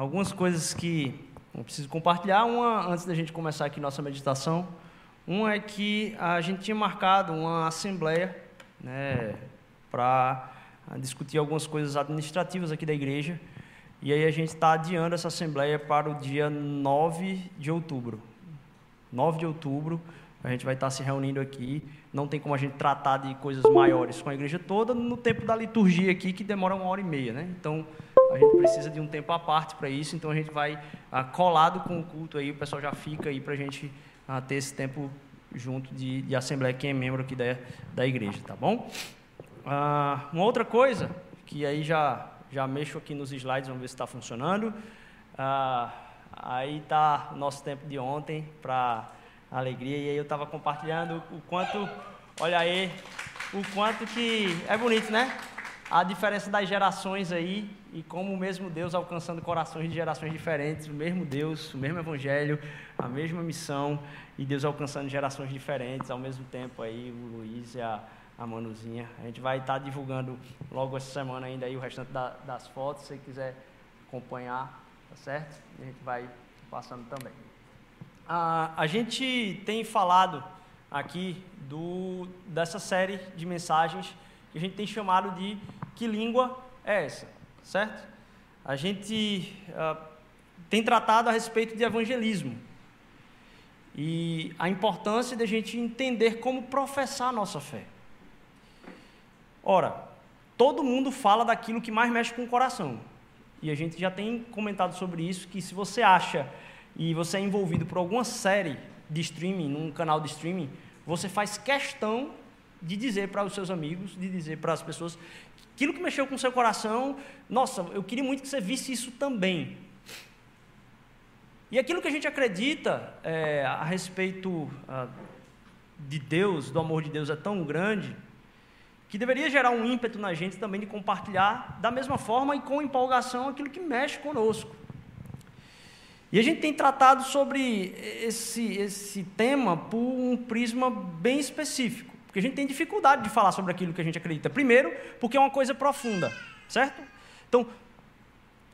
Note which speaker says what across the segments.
Speaker 1: Algumas coisas que eu preciso compartilhar. Uma, antes da gente começar aqui nossa meditação, uma é que a gente tinha marcado uma assembleia né, para discutir algumas coisas administrativas aqui da igreja. E aí a gente está adiando essa assembleia para o dia 9 de outubro. 9 de outubro, a gente vai estar se reunindo aqui. Não tem como a gente tratar de coisas maiores com a igreja toda no tempo da liturgia aqui, que demora uma hora e meia, né? Então, a gente precisa de um tempo à parte para isso. Então, a gente vai ah, colado com o culto aí. O pessoal já fica aí para a gente ah, ter esse tempo junto de, de, assembleia, quem é membro aqui da, da igreja, tá bom? Ah, uma outra coisa, que aí já, já mexo aqui nos slides, vamos ver se está funcionando. Aí está o nosso tempo de ontem para alegria. E aí eu estava compartilhando o quanto, olha aí, o quanto que é bonito, né? A diferença das gerações aí e como o mesmo Deus alcançando corações de gerações diferentes, o mesmo Deus, o mesmo Evangelho, a mesma missão e Deus alcançando gerações diferentes ao mesmo tempo aí, o Luiz e a, a Manuzinha. A gente vai estar divulgando logo essa semana ainda aí o restante da, das fotos, se quiser acompanhar, tá certo? a gente vai passando também. Ah, a gente tem falado aqui do, dessa série de mensagens que a gente tem chamado de Que Língua é Essa? Certo? A gente ah, tem tratado a respeito de evangelismo e a importância de a gente entender como professar a nossa fé. Ora, todo mundo fala daquilo que mais mexe com o coração. E a gente já tem comentado sobre isso, que se você acha e você é envolvido por alguma série de streaming, num canal de streaming, você faz questão de dizer para os seus amigos, de dizer para as pessoas, aquilo que mexeu com o seu coração, nossa, eu queria muito que você visse isso também. E aquilo que a gente acredita é, a respeito a, de Deus, do amor de Deus, é tão grande, que deveria gerar um ímpeto na gente também de compartilhar da mesma forma e com empolgação aquilo que mexe conosco. E a gente tem tratado sobre esse, esse tema por um prisma bem específico, porque a gente tem dificuldade de falar sobre aquilo que a gente acredita. Primeiro, porque é uma coisa profunda, certo? Então,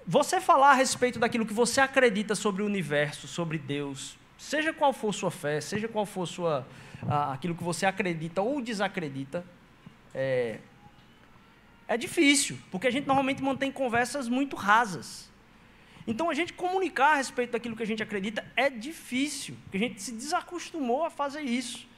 Speaker 1: você falar a respeito daquilo que você acredita sobre o universo, sobre Deus, seja qual for sua fé, seja qual for sua, aquilo que você acredita ou desacredita, é, é difícil, porque a gente normalmente mantém conversas muito rasas. Então, a gente comunicar a respeito daquilo que a gente acredita é difícil, porque a gente se desacostumou a fazer isso.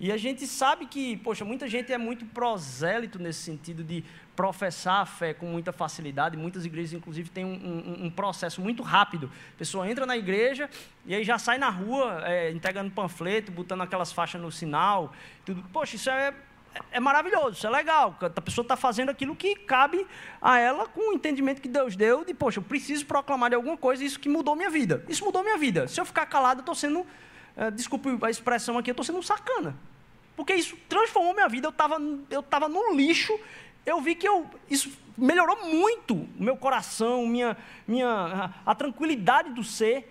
Speaker 1: E a gente sabe que, poxa, muita gente é muito prosélito nesse sentido de professar a fé com muita facilidade. Muitas igrejas, inclusive, têm um, um, um processo muito rápido. A pessoa entra na igreja e aí já sai na rua é, entregando panfleto, botando aquelas faixas no sinal. Tudo. Poxa, isso é é maravilhoso, isso é legal. A pessoa está fazendo aquilo que cabe a ela com o entendimento que Deus deu de, poxa, eu preciso proclamar de alguma coisa, isso que mudou minha vida. Isso mudou minha vida. Se eu ficar calado, eu estou sendo, é, desculpe a expressão aqui, eu estou sendo um sacana. Porque isso transformou minha vida. Eu estava eu tava no lixo, eu vi que eu, isso melhorou muito o meu coração, minha, minha, a, a tranquilidade do ser.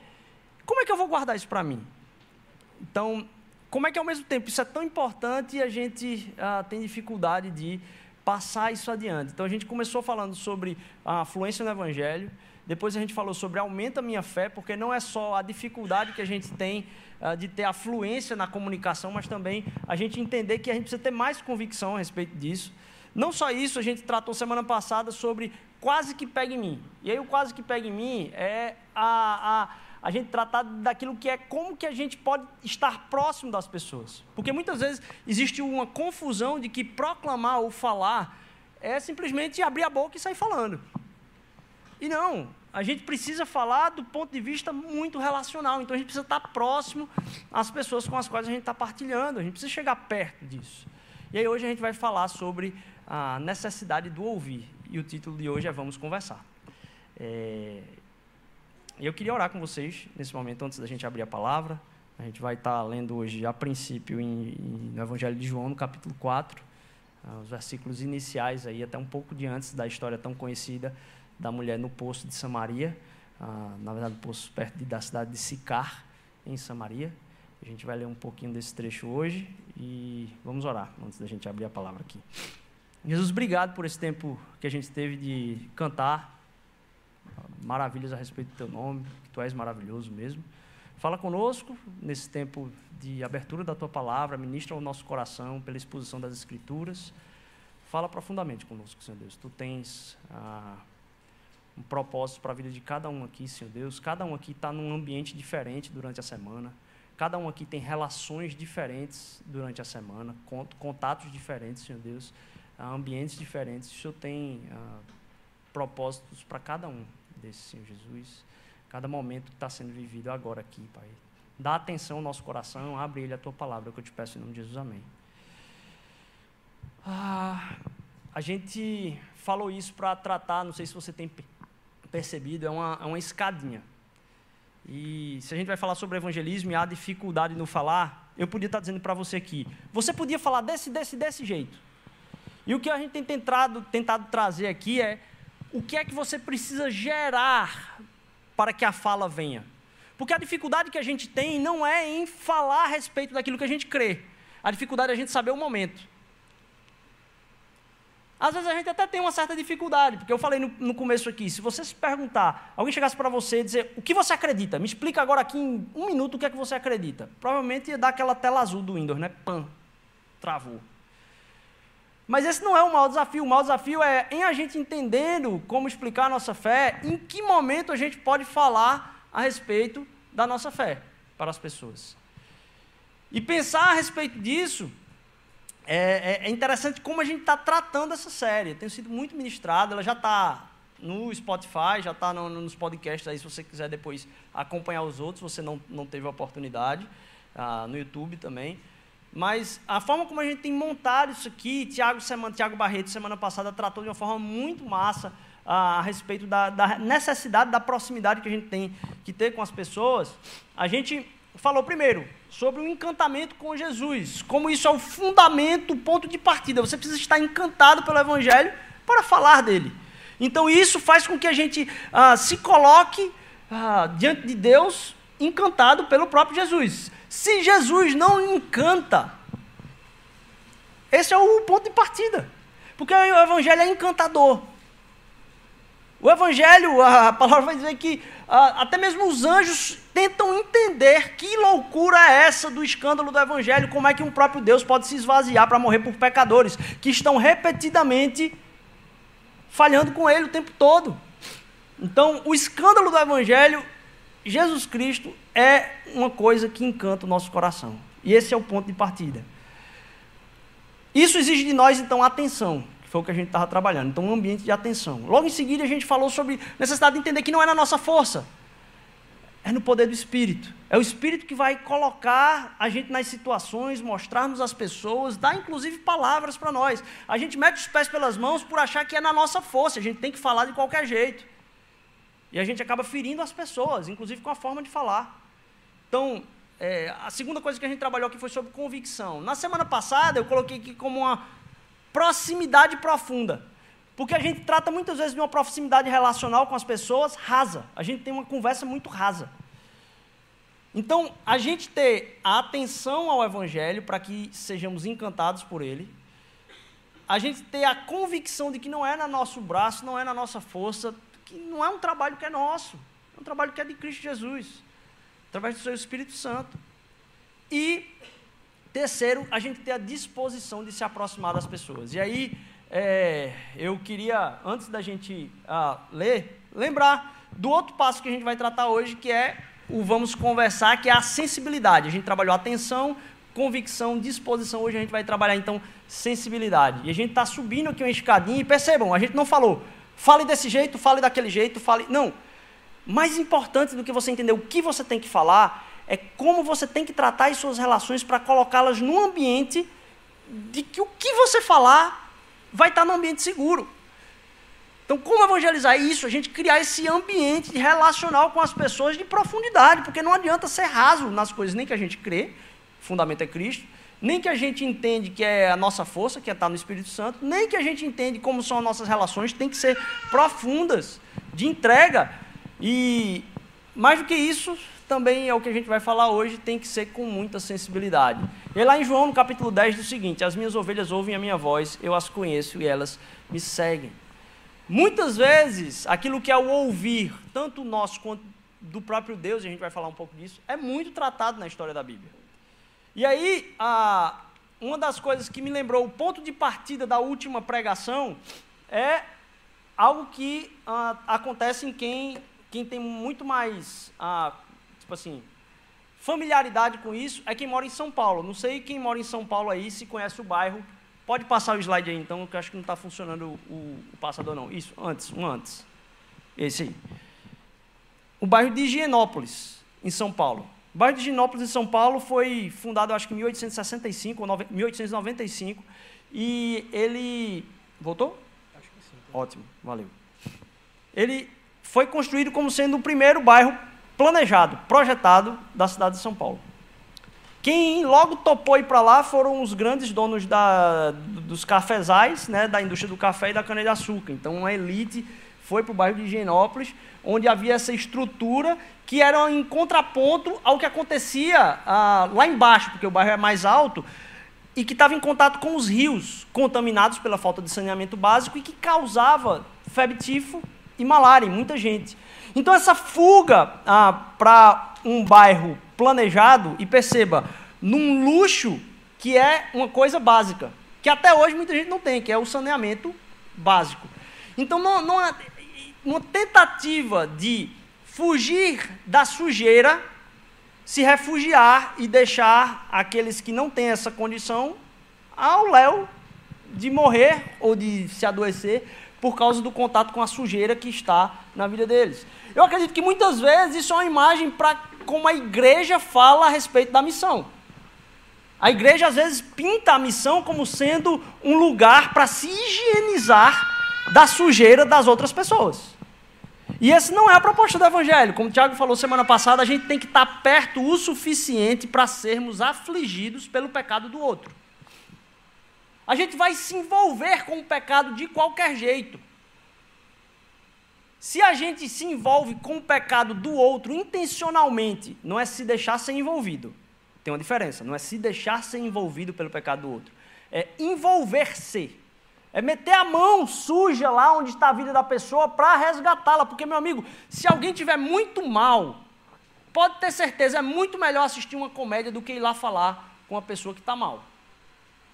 Speaker 1: Como é que eu vou guardar isso para mim? Então, como é que ao mesmo tempo isso é tão importante e a gente ah, tem dificuldade de passar isso adiante? Então a gente começou falando sobre a afluência no Evangelho, depois a gente falou sobre aumenta minha fé, porque não é só a dificuldade que a gente tem ah, de ter afluência na comunicação, mas também a gente entender que a gente precisa ter mais convicção a respeito disso. Não só isso, a gente tratou semana passada sobre quase que pega em mim. E aí o quase que pega em mim é a, a a gente tratar daquilo que é como que a gente pode estar próximo das pessoas. Porque muitas vezes existe uma confusão de que proclamar ou falar é simplesmente abrir a boca e sair falando. E não, a gente precisa falar do ponto de vista muito relacional. Então a gente precisa estar próximo às pessoas com as quais a gente está partilhando. A gente precisa chegar perto disso. E aí hoje a gente vai falar sobre a necessidade do ouvir. E o título de hoje é Vamos Conversar. É, eu queria orar com vocês nesse momento, antes da gente abrir a palavra. A gente vai estar lendo hoje, a princípio, em, em, no Evangelho de João, no capítulo 4, ah, os versículos iniciais, aí, até um pouco de antes da história tão conhecida da mulher no poço de Samaria, ah, na verdade, no poço perto de, da cidade de Sicar, em Samaria. A gente vai ler um pouquinho desse trecho hoje e vamos orar antes da gente abrir a palavra aqui. Jesus, obrigado por esse tempo que a gente teve de cantar maravilhas a respeito do teu nome, que tu és maravilhoso mesmo. Fala conosco nesse tempo de abertura da tua palavra, ministra o nosso coração pela exposição das Escrituras. Fala profundamente conosco, Senhor Deus. Tu tens ah, um propósito para a vida de cada um aqui, Senhor Deus. Cada um aqui está num ambiente diferente durante a semana. Cada um aqui tem relações diferentes durante a semana, contatos diferentes, Senhor Deus, ambientes diferentes. O Senhor tem ah, propósitos para cada um desses, Senhor Jesus. Cada momento que está sendo vivido agora aqui, Pai. Dá atenção ao nosso coração, abre ele a tua palavra, que eu te peço em nome de Jesus. Amém. Ah, a gente falou isso para tratar, não sei se você tem percebido, é uma, é uma escadinha. E se a gente vai falar sobre evangelismo e há dificuldade no falar, eu podia estar dizendo para você aqui, você podia falar desse, desse, desse jeito. E o que a gente tem tentado, tentado trazer aqui é o que é que você precisa gerar para que a fala venha. Porque a dificuldade que a gente tem não é em falar a respeito daquilo que a gente crê. A dificuldade é a gente saber o momento. Às vezes a gente até tem uma certa dificuldade, porque eu falei no, no começo aqui, se você se perguntar, alguém chegasse para você e dizer, o que você acredita? Me explica agora aqui em um minuto o que é que você acredita. Provavelmente ia dar aquela tela azul do Windows, né? Pam, travou. Mas esse não é o maior desafio. O maior desafio é em a gente entendendo como explicar a nossa fé, em que momento a gente pode falar a respeito da nossa fé para as pessoas. E pensar a respeito disso é, é, é interessante como a gente está tratando essa série. Tem sido muito ministrada, ela já está no Spotify, já está no, nos podcasts aí, se você quiser depois acompanhar os outros, você não, não teve a oportunidade, ah, no YouTube também. Mas a forma como a gente tem montado isso aqui, Tiago, semana, Tiago Barreto, semana passada, tratou de uma forma muito massa a, a respeito da, da, necessidade da proximidade que a gente tem que ter com as pessoas. A gente falou primeiro sobre o encantamento com Jesus, como isso é o fundamento, o ponto de partida. Você precisa estar encantado pelo Evangelho para falar dele. Então isso faz com que a gente ah, se coloque ah, diante de Deus encantado pelo próprio Jesus. Se Jesus não encanta, esse é o ponto de partida. Porque o evangelho é encantador. O evangelho, a palavra vai dizer que até mesmo os anjos tentam entender que loucura é essa do escândalo do evangelho, como é que um próprio Deus pode se esvaziar para morrer por pecadores que estão repetidamente falhando com ele o tempo todo. Então, o escândalo do evangelho Jesus Cristo é uma coisa que encanta o nosso coração. E esse é o ponto de partida. Isso exige de nós, então, atenção, foi o que a gente estava trabalhando. Então, um ambiente de atenção. Logo em seguida, a gente falou sobre necessidade de entender que não é na nossa força, é no poder do Espírito. É o Espírito que vai colocar a gente nas situações, mostrar-nos as pessoas, dar inclusive palavras para nós. A gente mete os pés pelas mãos por achar que é na nossa força, a gente tem que falar de qualquer jeito. E a gente acaba ferindo as pessoas, inclusive com a forma de falar. Então, é, a segunda coisa que a gente trabalhou aqui foi sobre convicção. Na semana passada, eu coloquei aqui como uma proximidade profunda. Porque a gente trata muitas vezes de uma proximidade relacional com as pessoas rasa. A gente tem uma conversa muito rasa. Então, a gente ter a atenção ao Evangelho para que sejamos encantados por ele, a gente ter a convicção de que não é no nosso braço, não é na nossa força, que não é um trabalho que é nosso, é um trabalho que é de Cristo Jesus, através do seu Espírito Santo. E, terceiro, a gente ter a disposição de se aproximar das pessoas. E aí, é, eu queria, antes da gente ah, ler, lembrar do outro passo que a gente vai tratar hoje, que é o vamos conversar, que é a sensibilidade. A gente trabalhou atenção, convicção, disposição. Hoje a gente vai trabalhar, então, sensibilidade. E a gente está subindo aqui uma escadinha e percebam, a gente não falou Fale desse jeito, fale daquele jeito, fale. Não. Mais importante do que você entender o que você tem que falar é como você tem que tratar as suas relações para colocá-las num ambiente de que o que você falar vai estar no ambiente seguro. Então, como evangelizar isso? A gente criar esse ambiente relacional com as pessoas de profundidade, porque não adianta ser raso nas coisas nem que a gente crê, o fundamento é Cristo, nem que a gente entende que é a nossa força, que é estar no Espírito Santo, nem que a gente entende como são as nossas relações, tem que ser profundas, de entrega. E mais do que isso, também é o que a gente vai falar hoje, tem que ser com muita sensibilidade. E lá em João, no capítulo 10, diz o seguinte: As minhas ovelhas ouvem a minha voz, eu as conheço e elas me seguem. Muitas vezes, aquilo que é o ouvir, tanto nosso quanto do próprio Deus, e a gente vai falar um pouco disso, é muito tratado na história da Bíblia. E aí, a, uma das coisas que me lembrou o ponto de partida da última pregação é algo que ah, acontece em quem, quem tem muito mais, ah, tipo assim, familiaridade com isso, é quem mora em São Paulo. Não sei quem mora em São Paulo aí, se conhece o bairro Pode passar o slide aí, então, que eu acho que não está funcionando o, o, passador, não. Isso, antes, um antes. Esse aí. O bairro de Higienópolis, em São Paulo. O bairro de Higienópolis, em São Paulo, foi fundado, acho que em 1865 ou 1895. E ele. Voltou? Acho que sim. Ótimo, valeu. Ele foi construído como sendo o primeiro bairro planejado, projetado da cidade de São Paulo. Quem logo topou ir para lá foram os grandes donos da, dos cafezais, né, da indústria do café e da cana-de-açúcar. Então, a elite foi para o bairro de Higienópolis, onde havia essa estrutura que era em contraponto ao que acontecia ah, lá embaixo, porque o bairro é mais alto, e que estava em contato com os rios, contaminados pela falta de saneamento básico e que causava febre tifo e malária em muita gente. Então, essa fuga ah, para um bairro planejado, e perceba, num luxo que é uma coisa básica, que até hoje muita gente não tem, que é o saneamento básico. Então, não, uma tentativa de fugir da sujeira, se refugiar e deixar aqueles que não têm essa condição ao léu de morrer ou de se adoecer por causa do contato com a sujeira que está na vida deles. Eu acredito que muitas vezes isso é uma imagem para como a igreja fala a respeito da missão. A igreja às vezes pinta a missão como sendo um lugar para se higienizar da sujeira das outras pessoas. E essa não é a proposta do Evangelho. Como o Tiago falou semana passada, a gente tem que estar perto o suficiente para sermos afligidos pelo pecado do outro. A gente vai se envolver com o pecado de qualquer jeito. Se a gente se envolve com o pecado do outro intencionalmente, não é se deixar ser envolvido. Tem uma diferença, não é se deixar ser envolvido pelo pecado do outro. É envolver-se. É meter a mão suja lá onde está a vida da pessoa para resgatá-la. Porque, meu amigo, se alguém tiver muito mal, pode ter certeza, é muito melhor assistir uma comédia do que ir lá falar com a pessoa que está mal.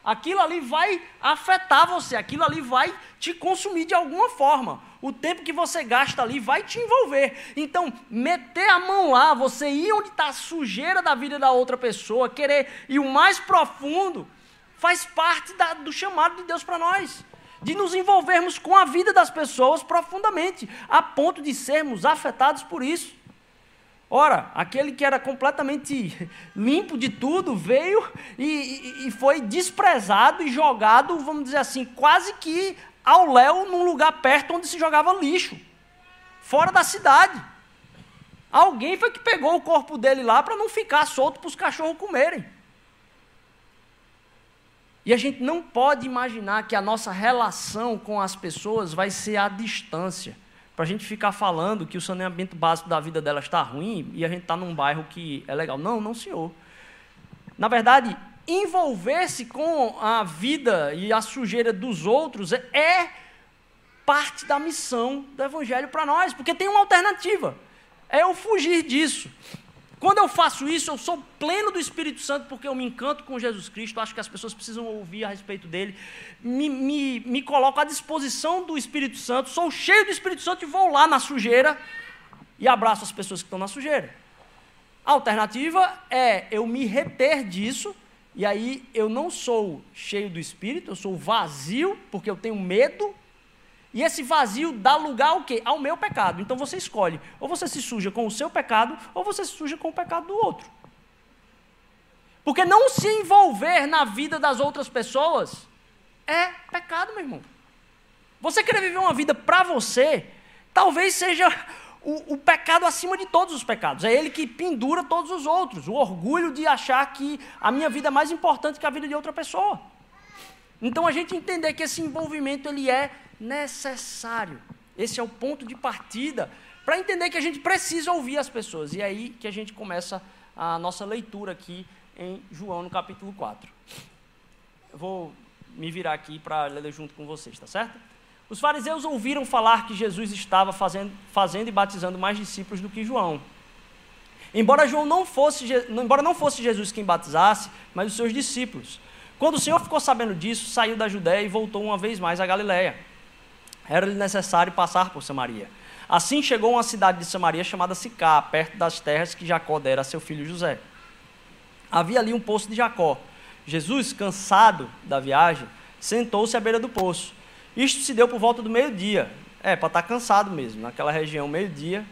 Speaker 1: Aquilo ali vai afetar você, aquilo ali vai te consumir de alguma forma. O tempo que você gasta ali vai te envolver. Então, meter a mão lá, você ir onde está a sujeira da vida da outra pessoa, querer ir o mais profundo, faz parte da, do chamado de Deus para nós. De nos envolvermos com a vida das pessoas profundamente, a ponto de sermos afetados por isso. Ora, aquele que era completamente limpo de tudo veio e, e, e, foi desprezado e jogado, vamos dizer assim, quase que ao léu num lugar perto onde se jogava lixo, fora da cidade. Alguém foi que pegou o corpo dele lá para não ficar solto para os cachorros comerem. E a gente não pode imaginar que a nossa relação com as pessoas vai ser à distância para a gente ficar falando que o saneamento básico da vida delas está ruim e a gente está num bairro que é legal. Não, não, senhor. Na verdade, envolver-se com a vida e a sujeira dos outros é parte da missão do Evangelho para nós, porque tem uma alternativa. É eu fugir disso. Quando eu faço isso, eu sou pleno do Espírito Santo, porque eu me encanto com Jesus Cristo, acho que as pessoas precisam ouvir a respeito dele, me, me, me coloco à disposição do Espírito Santo, sou cheio do Espírito Santo e vou lá na sujeira e abraço as pessoas que estão na sujeira. A alternativa é eu me reter disso, e aí eu não sou cheio do Espírito, eu sou vazio, porque eu tenho medo e esse vazio dá lugar ao quê? Ao meu pecado. Então você escolhe, ou você se suja com o seu pecado, ou você se suja com o pecado do outro. Porque não se envolver na vida das outras pessoas é pecado, meu irmão. Você querer viver uma vida para você, talvez seja o, o, pecado acima de todos os pecados. É ele que pendura todos os outros. O orgulho de achar que a minha vida é mais importante que a vida de outra pessoa. Então a gente entender que esse envolvimento ele é necessário. Esse é o ponto de partida para entender que a gente precisa ouvir as pessoas. E é aí que a gente começa a nossa leitura aqui em João, no capítulo 4. Eu vou me virar aqui para ler junto com vocês, tá certo? Os fariseus ouviram falar que Jesus estava fazendo, fazendo e batizando mais discípulos do que João. Embora, João não fosse, embora não fosse Jesus quem batizasse, mas os seus discípulos. Quando o Senhor ficou sabendo disso, saiu da Judéia e voltou uma vez mais à Galiléia. Era-lhe necessário passar por Samaria. Assim chegou a uma cidade de Samaria chamada Sicá, perto das terras que Jacó dera a seu filho José. Havia ali um poço de Jacó. Jesus, cansado da viagem, sentou-se à beira do poço. Isto se deu por volta do meio-dia. É, para estar tá cansado mesmo. Naquela região, meio-dia,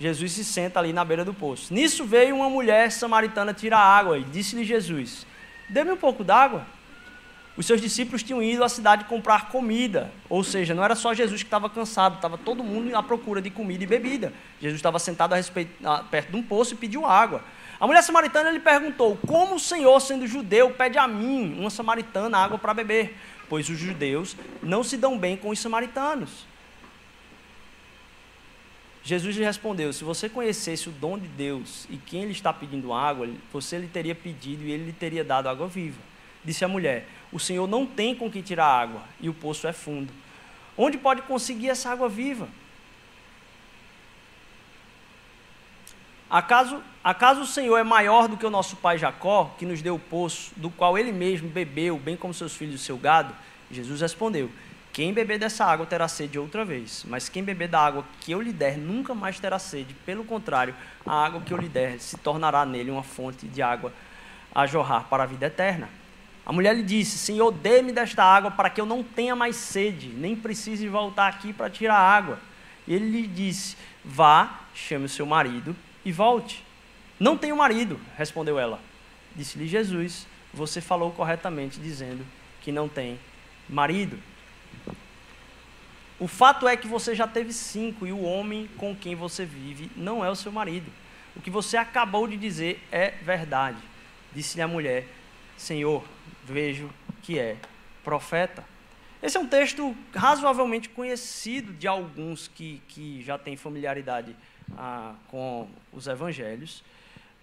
Speaker 1: Jesus se senta ali na beira do poço. Nisso veio uma mulher samaritana tirar água e disse-lhe Jesus: Dê-me um pouco d'água. Os seus discípulos tinham ido à cidade comprar comida, ou seja, não era só Jesus que estava cansado, estava todo mundo à procura de comida e bebida. Jesus estava sentado a respeito, perto de um poço e pediu água. A mulher samaritana lhe perguntou: Como o Senhor, sendo judeu, pede a mim, uma samaritana, água para beber? Pois os judeus não se dão bem com os samaritanos. Jesus lhe respondeu: Se você conhecesse o dom de Deus e quem lhe está pedindo água, você lhe teria pedido e ele lhe teria dado água viva. Disse a mulher: O Senhor não tem com que tirar água e o poço é fundo. Onde pode conseguir essa água viva? Acaso, acaso o Senhor é maior do que o nosso pai Jacó, que nos deu o poço, do qual ele mesmo bebeu, bem como seus filhos e seu gado? Jesus respondeu: quem beber dessa água terá sede outra vez, mas quem beber da água que eu lhe der nunca mais terá sede. Pelo contrário, a água que eu lhe der se tornará nele uma fonte de água a jorrar para a vida eterna. A mulher lhe disse: Senhor, dê-me desta água para que eu não tenha mais sede, nem precise voltar aqui para tirar água. Ele lhe disse: Vá, chame o seu marido e volte. Não tenho marido, respondeu ela. Disse-lhe Jesus: Você falou corretamente, dizendo que não tem marido. O fato é que você já teve cinco e o homem com quem você vive não é o seu marido. O que você acabou de dizer é verdade. Disse-lhe a mulher: Senhor, vejo que é profeta. Esse é um texto razoavelmente conhecido de alguns que, que já têm familiaridade ah, com os evangelhos.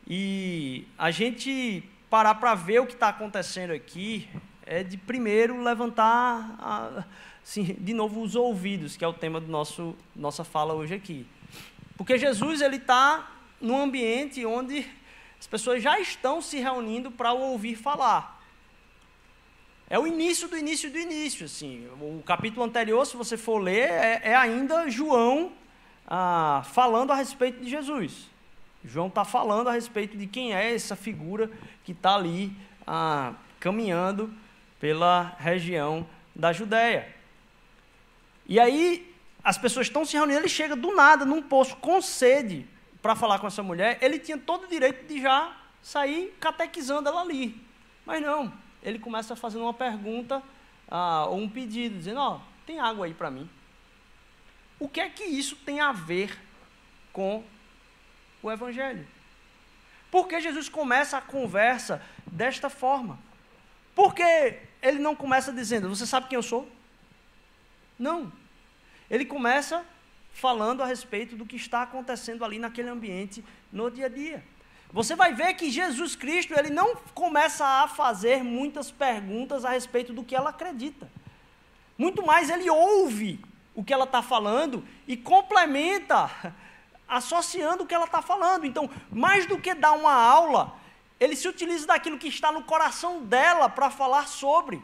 Speaker 1: E a gente parar para ver o que está acontecendo aqui é de primeiro levantar. A, sim, de novo os ouvidos, que é o tema do nosso nossa fala hoje aqui. Porque Jesus ele está num ambiente onde as pessoas já estão se reunindo para o ouvir falar. É o início do início do início, assim. O capítulo anterior, se você for ler, é, é ainda João ah, falando a respeito de Jesus. João está falando a respeito de quem é essa figura que está ali ah, caminhando pela região da Judéia. E aí as pessoas estão se reunindo, ele chega do nada num poço com sede para falar com essa mulher, ele tinha todo o direito de já sair catequizando ela ali. Mas não, ele começa fazendo uma pergunta ah, ou um pedido, dizendo: Ó, oh, tem água aí para mim. O que é que isso tem a ver com o Evangelho? Por que Jesus começa a conversa desta forma? Porque ele não começa dizendo: Você sabe quem eu sou? Não. Ele começa falando a respeito do que está acontecendo ali naquele ambiente no dia a dia. Você vai ver que Jesus Cristo, ele não começa a fazer muitas perguntas a respeito do que ela acredita. Muito mais ele ouve o que ela está falando e complementa, associando o que ela está falando. Então, mais do que dar uma aula, ele se utiliza daquilo que está no coração dela para falar sobre.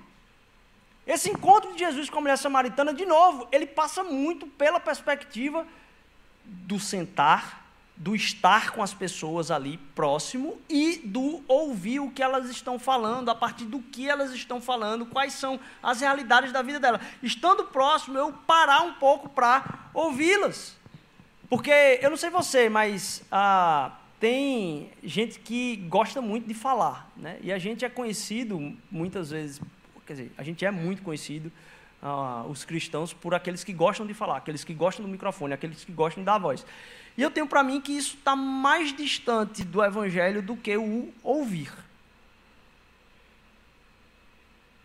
Speaker 1: Esse encontro de Jesus com a mulher samaritana, de novo, ele passa muito pela perspectiva do sentar, do estar com as pessoas ali próximo e do ouvir o que elas estão falando, a partir do que elas estão falando, quais são as realidades da vida dela. Estando próximo, eu parar um pouco para ouvi-las. Porque eu não sei você, mas ah, tem gente que gosta muito de falar, né? E a gente é conhecido muitas vezes quer dizer, a gente é muito conhecido, uh, os cristãos, por aqueles que gostam de falar, aqueles que gostam do microfone, aqueles que gostam dar voz. E eu tenho para mim que isso está mais distante do evangelho do que o ouvir.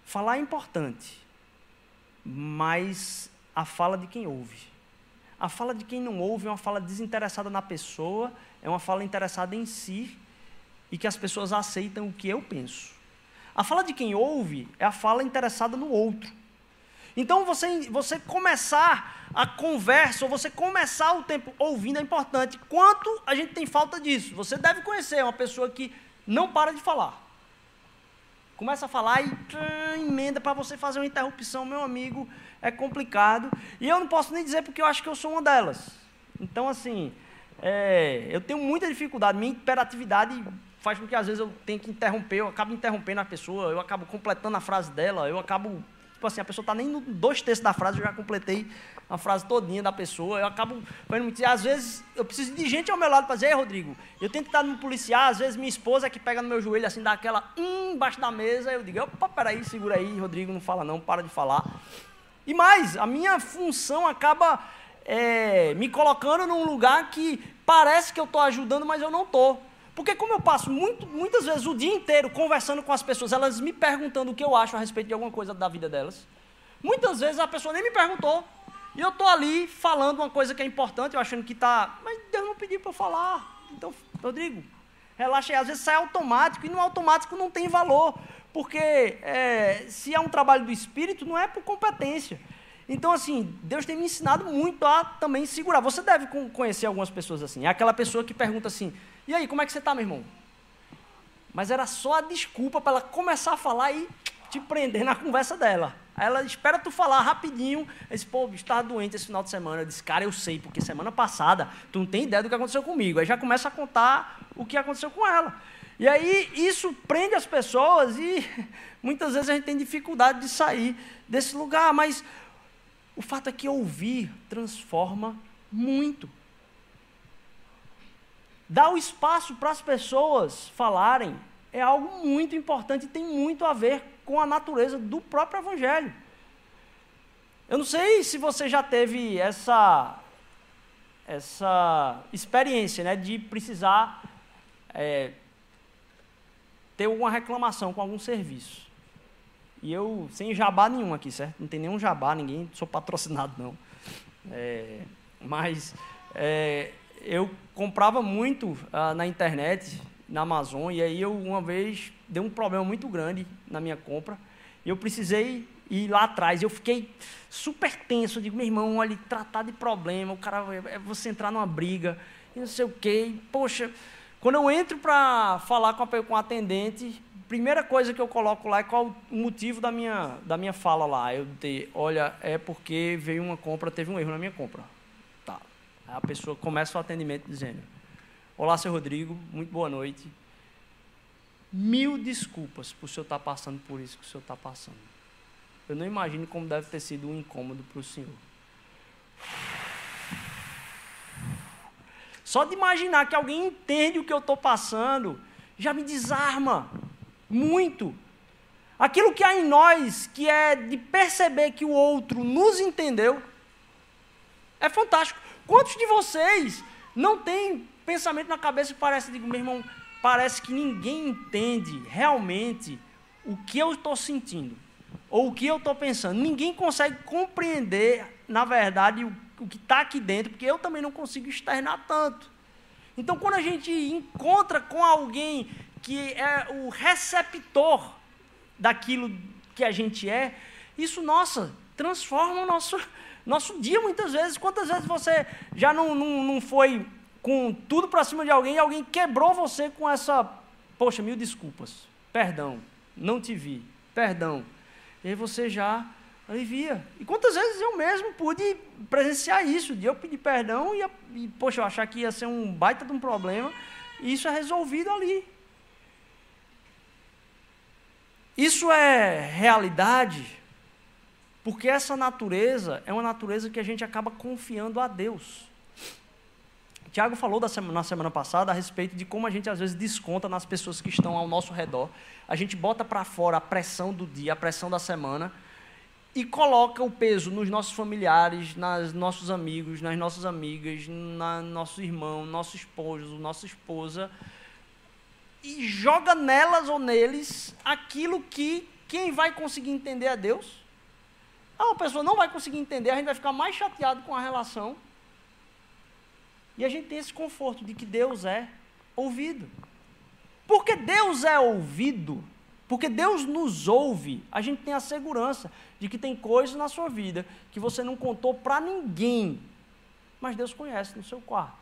Speaker 1: Falar é importante, mas a fala de quem ouve. A fala de quem não ouve é uma fala desinteressada na pessoa, é uma fala interessada em si e que as pessoas aceitam o que eu penso. A fala de quem ouve é a fala interessada no outro. Então você, você começar a conversa, ou você começar o tempo ouvindo é importante. Quanto a gente tem falta disso? Você deve conhecer uma pessoa que não para de falar. Começa a falar e emenda para você fazer uma interrupção, meu amigo, é complicado. E eu não posso nem dizer porque eu acho que eu sou uma delas. Então, assim, é, eu tenho muita dificuldade, minha imperatividade faz com que às vezes eu tenha que interromper, eu acabo interrompendo a pessoa, eu acabo completando a frase dela, eu acabo Tipo assim, a pessoa está nem no dois terços da frase, eu já completei a frase todinha da pessoa. Eu acabo às vezes eu preciso de gente ao meu lado para dizer, Ei, Rodrigo, eu tenho que estar no policial, às vezes minha esposa é que pega no meu joelho assim, dá aquela hum, embaixo da mesa, eu digo, opa, peraí, segura aí, Rodrigo, não fala não, para de falar. E mais, a minha função acaba é, me colocando num lugar que parece que eu estou ajudando, mas eu não estou. Porque como eu passo muito, muitas vezes o dia inteiro conversando com as pessoas, elas me perguntando o que eu acho a respeito de alguma coisa da vida delas. Muitas vezes a pessoa nem me perguntou. E eu estou ali falando uma coisa que é importante, eu achando que está. Mas Deus não pediu para eu falar. Então, Rodrigo, relaxa aí. Às vezes sai automático e no automático não tem valor. Porque é, se é um trabalho do espírito, não é por competência. Então, assim, Deus tem me ensinado muito a também segurar. Você deve conhecer algumas pessoas assim. É aquela pessoa que pergunta assim: e aí, como é que você está, meu irmão? Mas era só a desculpa para ela começar a falar e te prender na conversa dela. Aí ela espera tu falar rapidinho. Ela disse, pô, estava doente esse final de semana. Eu disse, cara, eu sei, porque semana passada tu não tem ideia do que aconteceu comigo. Aí já começa a contar o que aconteceu com ela. E aí isso prende as pessoas e muitas vezes a gente tem dificuldade de sair desse lugar. Mas o fato é que ouvir transforma muito. Dar o espaço para as pessoas falarem é algo muito importante e tem muito a ver com a natureza do próprio Evangelho. Eu não sei se você já teve essa, essa experiência né, de precisar é, ter alguma reclamação com algum serviço. E eu, sem jabá nenhum aqui, certo? Não tem nenhum jabá, ninguém, sou patrocinado não. É, mas é, eu comprava muito ah, na internet, na Amazon, e aí eu uma vez deu um problema muito grande na minha compra, e eu precisei ir lá atrás. Eu fiquei super tenso, eu digo, meu irmão, olha, tratar de problema, o cara, é você entrar numa briga, e não sei o quê. E, poxa, quando eu entro para falar com a, com a atendente, primeira coisa que eu coloco lá é qual o motivo da minha, da minha fala lá. Eu de, olha, é porque veio uma compra, teve um erro na minha compra. Aí a pessoa começa o atendimento dizendo: Olá, seu Rodrigo, muito boa noite. Mil desculpas por o senhor estar tá passando por isso que o senhor está passando. Eu não imagino como deve ter sido um incômodo para o senhor. Só de imaginar que alguém entende o que eu estou passando, já me desarma muito. Aquilo que há em nós, que é de perceber que o outro nos entendeu, é fantástico. Quantos de vocês não tem pensamento na cabeça que parece, digo, meu irmão, parece que ninguém entende realmente o que eu estou sentindo ou o que eu estou pensando. Ninguém consegue compreender, na verdade, o, o que está aqui dentro, porque eu também não consigo externar tanto. Então, quando a gente encontra com alguém que é o receptor daquilo que a gente é, isso, nossa, transforma o nosso, nosso dia, muitas vezes, quantas vezes você já não, não, não foi com tudo para cima de alguém e alguém quebrou você com essa, poxa, mil desculpas, perdão, não te vi, perdão. E aí você já alivia. E quantas vezes eu mesmo pude presenciar isso, de eu pedir perdão e, e, poxa, eu achar que ia ser um baita de um problema, e isso é resolvido ali. Isso é realidade porque essa natureza é uma natureza que a gente acaba confiando a Deus. Tiago falou na semana passada a respeito de como a gente às vezes desconta nas pessoas que estão ao nosso redor. A gente bota para fora a pressão do dia, a pressão da semana e coloca o peso nos nossos familiares, nos nossos amigos, nas nossas amigas, na nosso irmão, nosso esposo, nossa esposa e joga nelas ou neles aquilo que quem vai conseguir entender é Deus a pessoa não vai conseguir entender, a gente vai ficar mais chateado com a relação. E a gente tem esse conforto de que Deus é ouvido. Porque Deus é ouvido, Porque Deus nos ouve, a gente tem a segurança de que tem coisas na sua vida que você não contou para ninguém, mas Deus conhece no seu quarto.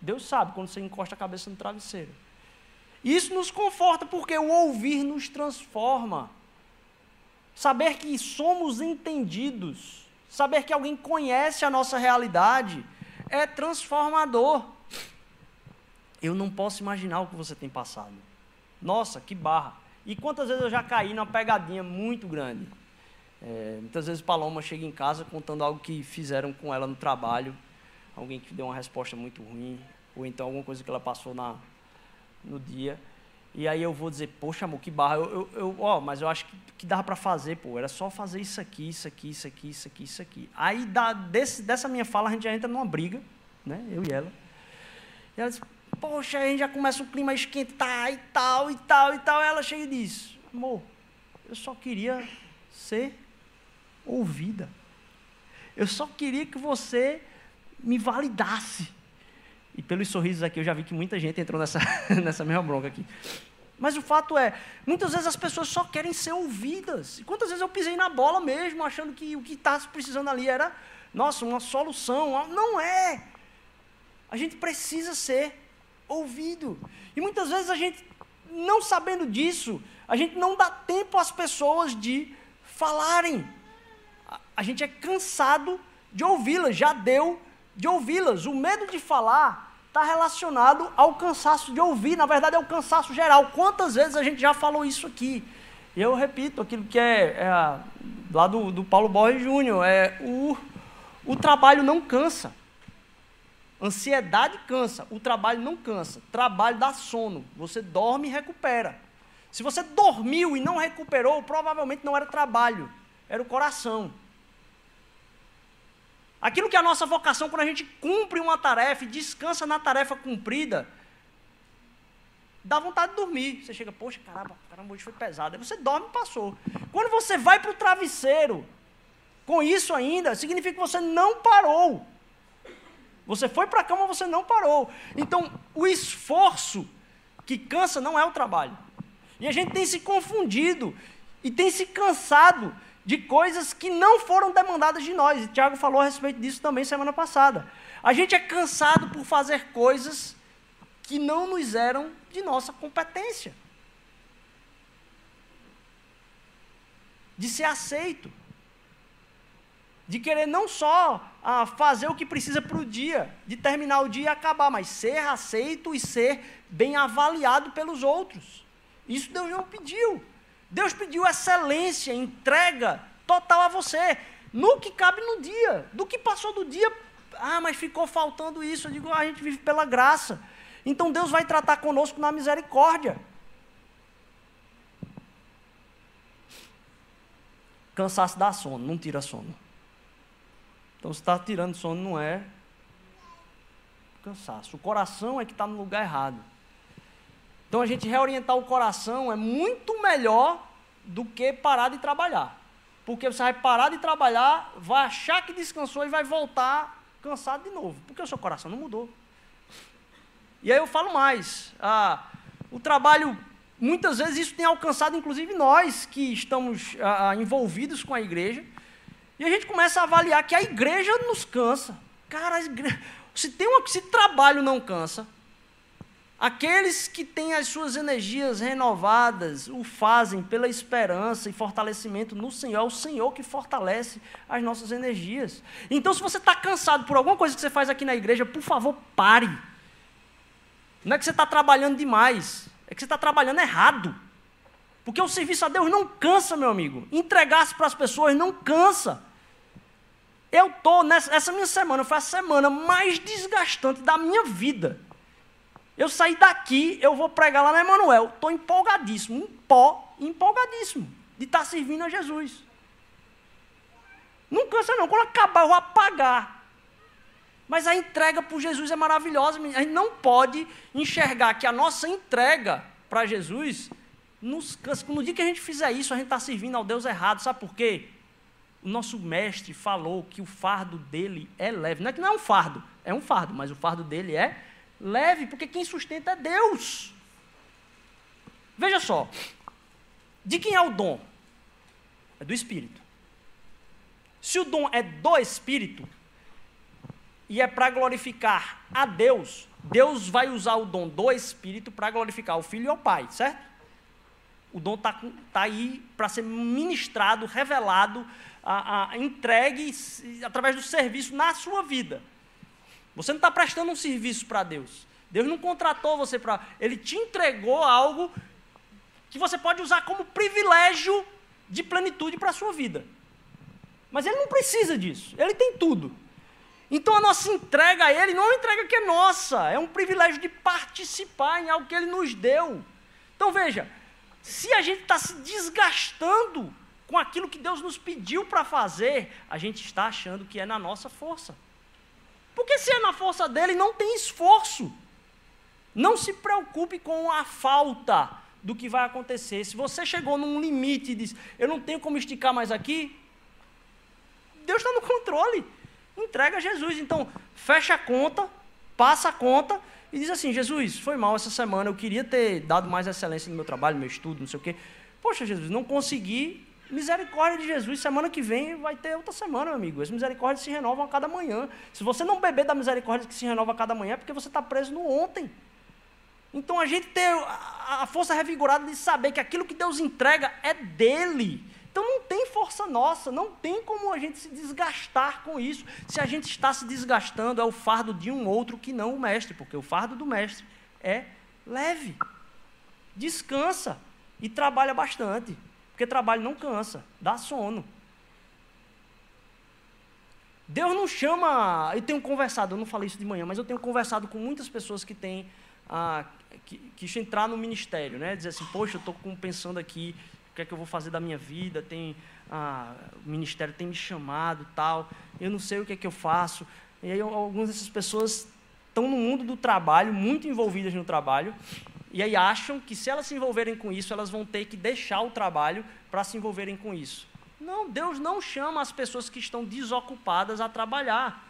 Speaker 1: Deus sabe quando você encosta a cabeça no travesseiro. Isso nos conforta porque o ouvir nos transforma. Saber que somos entendidos, saber que alguém conhece a nossa realidade, é transformador. Eu não posso imaginar o que você tem passado. Nossa, que barra. E quantas vezes eu já caí numa pegadinha muito grande. É, muitas vezes Paloma chega em casa contando algo que fizeram com ela no trabalho, alguém que deu uma resposta muito ruim, ou então alguma coisa que ela passou na, no dia. E aí eu vou dizer, poxa, amor, que barra. Eu, eu, eu ó, mas eu acho que, que dava para fazer, pô. Era só fazer isso aqui, isso aqui, isso aqui, isso aqui, isso aqui. Aí da, desse, dessa minha fala a gente já entra numa briga, né? Eu e ela. E ela diz, poxa, a gente já começa o clima a esquentar e tal, e tal, e tal. Ela chega e diz, amor, eu só queria ser ouvida. Eu só queria que você me validasse. E pelos sorrisos aqui eu já vi que muita gente entrou nessa, nessa mesma bronca aqui. Mas o fato é, muitas vezes as pessoas só querem ser ouvidas. E quantas vezes eu pisei na bola mesmo, achando que o que está precisando ali era, nossa, uma solução. Não é. A gente precisa ser ouvido. E muitas vezes a gente, não sabendo disso, a gente não dá tempo às pessoas de falarem. A, gente é cansado de ouvi-las, já deu de ouvi-las. O medo de falar está relacionado ao cansaço de ouvir, na verdade é o cansaço geral. Quantas vezes a gente já falou isso aqui? E eu repito aquilo que é, é lá do, do Paulo Borges Júnior, é o, o trabalho não cansa. Ansiedade cansa, o trabalho não cansa. Trabalho dá sono, você dorme e recupera. Se você dormiu e não recuperou, provavelmente não era trabalho, era o coração. Aquilo que é a nossa vocação, quando a gente cumpre uma tarefa e descansa na tarefa cumprida, dá vontade de dormir. Você chega, poxa, caramba, caramba, hoje foi pesado. Aí você dorme e passou. Quando você vai para o travesseiro, com isso ainda, significa que você não parou. Você foi para a cama, você não parou. Então, o esforço que cansa não é o trabalho. E a gente tem se confundido e tem se cansado de coisas que não foram demandadas de nós. E Tiago falou a respeito disso também semana passada. A gente é cansado por fazer coisas que não nos eram de nossa competência. De ser aceito. De querer não só ah, fazer o que precisa para o dia, de terminar o dia e acabar, mas ser aceito e ser bem avaliado pelos outros. Isso Deus não pediu. Deus pediu excelência, entrega total a você, no que cabe no dia. Do que passou do dia, ah, mas ficou faltando isso. Eu digo, ah, a gente vive pela graça. Então Deus vai tratar conosco na misericórdia. Cansaço dá sono, não tira sono. Então, se está tirando sono, não é cansaço. O coração é que está no lugar errado. Então a gente reorientar o coração é muito melhor do que parar de trabalhar. Porque você vai parar de trabalhar, vai achar que descansou e vai voltar cansado de novo. Porque o seu coração não mudou. E aí eu falo mais. Ah, o trabalho, muitas vezes isso tem alcançado, inclusive nós que estamos ah, ah envolvidos com a igreja. E a gente começa a avaliar que a igreja nos cansa. Cara, se, tem uma, se trabalho não cansa, Aqueles que têm as suas energias renovadas o fazem pela esperança e fortalecimento no Senhor. É o Senhor que fortalece as nossas energias. Então, se você está cansado por alguma coisa que você faz aqui na igreja, por favor, pare. Não é que você está trabalhando demais, é que você está trabalhando errado. Porque o serviço a Deus não cansa, meu amigo. Entregar-se para as pessoas não cansa. Eu estou nessa essa minha semana, foi a semana mais desgastante da minha vida. Eu saí daqui, eu vou pregar lá na Emanuel. Estou empolgadíssimo, um pó, empolgadíssimo de estar tá servindo a Jesus. Não cansa não, quando acabar eu vou apagar. Mas a entrega por Jesus é maravilhosa. A gente não pode enxergar que a nossa entrega para Jesus nos cansa. No dia que a gente fizer isso, a gente está servindo ao Deus errado. Sabe por quê? O nosso mestre falou que o fardo dele é leve. Não é que não é um fardo, é um fardo, mas o fardo dele é leve, porque quem sustenta é Deus. Veja só. De quem é o dom? É do Espírito. Se o dom é do Espírito e é para glorificar a Deus, Deus vai usar o dom do Espírito para glorificar o Filho e o Pai, certo? O dom está tá aí para ser ministrado, revelado, a, a, entregue através do serviço na sua vida. Você não está prestando um serviço para Deus. Deus não contratou você para. Ele te entregou algo que você pode usar como privilégio de plenitude para a sua vida. Mas ele não precisa disso. Ele tem tudo. Então a nossa entrega a ele não é uma entrega que é nossa, é um privilégio de participar em algo que ele nos deu. Então veja, se a gente está se desgastando com aquilo que Deus nos pediu para fazer, a gente está achando que é na nossa força. Porque se é na força dele, não tem esforço. Não se preocupe com a falta do que vai acontecer. Se você chegou num limite e diz, eu não tenho como esticar mais aqui, Deus está no controle. Entrega a Jesus. Então, fecha a conta, passa a conta e diz assim: Jesus, foi mal essa semana, eu queria ter dado mais excelência no meu trabalho, no meu estudo, não sei o quê. Poxa, Jesus, não consegui. Misericórdia de Jesus, semana que vem vai ter outra semana, meu amigo. As misericórdias se renovam a cada manhã. Se você não beber da misericórdia que se renova a cada manhã, é porque você está preso no ontem. Então a gente ter a força revigorada de saber que aquilo que Deus entrega é dele. Então não tem força nossa, não tem como a gente se desgastar com isso. Se a gente está se desgastando, é o fardo de um outro que não o mestre, porque o fardo do mestre é leve. Descansa e trabalha bastante, porque trabalho não cansa, dá sono. Deus não chama. Eu tenho conversado, eu não falei isso de manhã, mas eu tenho conversado com muitas pessoas que têm. Ah, que, que entrar no ministério, né? Dizer assim, poxa, eu estou pensando aqui o que é que eu vou fazer da minha vida, tem, ah, o ministério tem me chamado tal, eu não sei o que é que eu faço. E aí algumas dessas pessoas estão no mundo do trabalho, muito envolvidas no trabalho, e aí acham que se elas se envolverem com isso, elas vão ter que deixar o trabalho para se envolverem com isso. Não, Deus não chama as pessoas que estão desocupadas a trabalhar.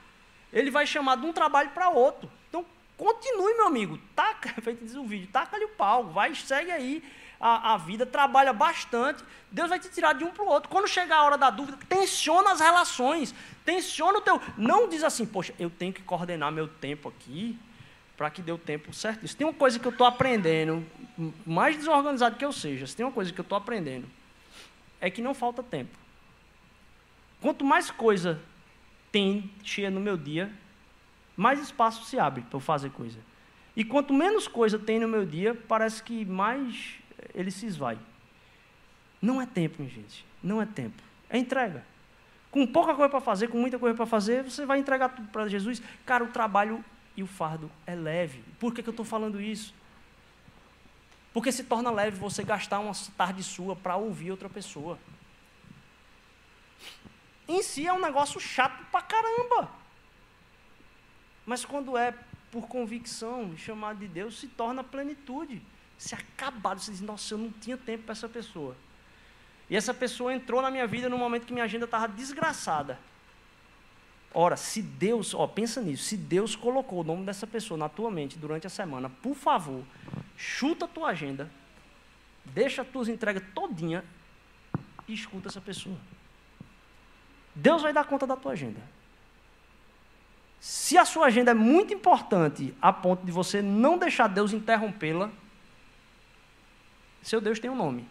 Speaker 1: Ele vai chamar de um trabalho para outro. Então, continue, meu amigo. Taca, feito diz o vídeo, taca-lhe o pau, vai, segue aí a, a vida, trabalha bastante, Deus vai te tirar de um para o outro. Quando chegar a hora da dúvida, tensiona as relações, tensiona o teu. Não diz assim, poxa, eu tenho que coordenar meu tempo aqui para que dê o tempo certo. Se tem uma coisa que eu estou aprendendo, mais desorganizado que eu seja, se tem uma coisa que eu estou aprendendo, é que não falta tempo. Quanto mais coisa tem cheia no meu dia, mais espaço se abre para eu fazer coisa. E quanto menos coisa tem no meu dia, parece que mais ele se esvai. Não é tempo, gente. Não é tempo. É entrega. Com pouca coisa para fazer, com muita coisa para fazer, você vai entregar tudo para Jesus. Cara, o trabalho e o fardo é leve. Por que, que eu estou falando isso? Porque se torna leve você gastar uma tarde sua para ouvir outra pessoa. Em si é um negócio chato pra caramba. Mas quando é por convicção, chamado de Deus, se torna plenitude se acabado. Você diz, nossa, eu não tinha tempo para essa pessoa. E essa pessoa entrou na minha vida no momento que minha agenda estava desgraçada. Ora, se Deus, ó, pensa nisso, se Deus colocou o nome dessa pessoa na tua mente durante a semana, por favor, chuta a tua agenda, deixa as tuas entregas todinha e escuta essa pessoa. Deus vai dar conta da tua agenda. Se a sua agenda é muito importante a ponto de você não deixar Deus interrompê-la, seu Deus tem um nome: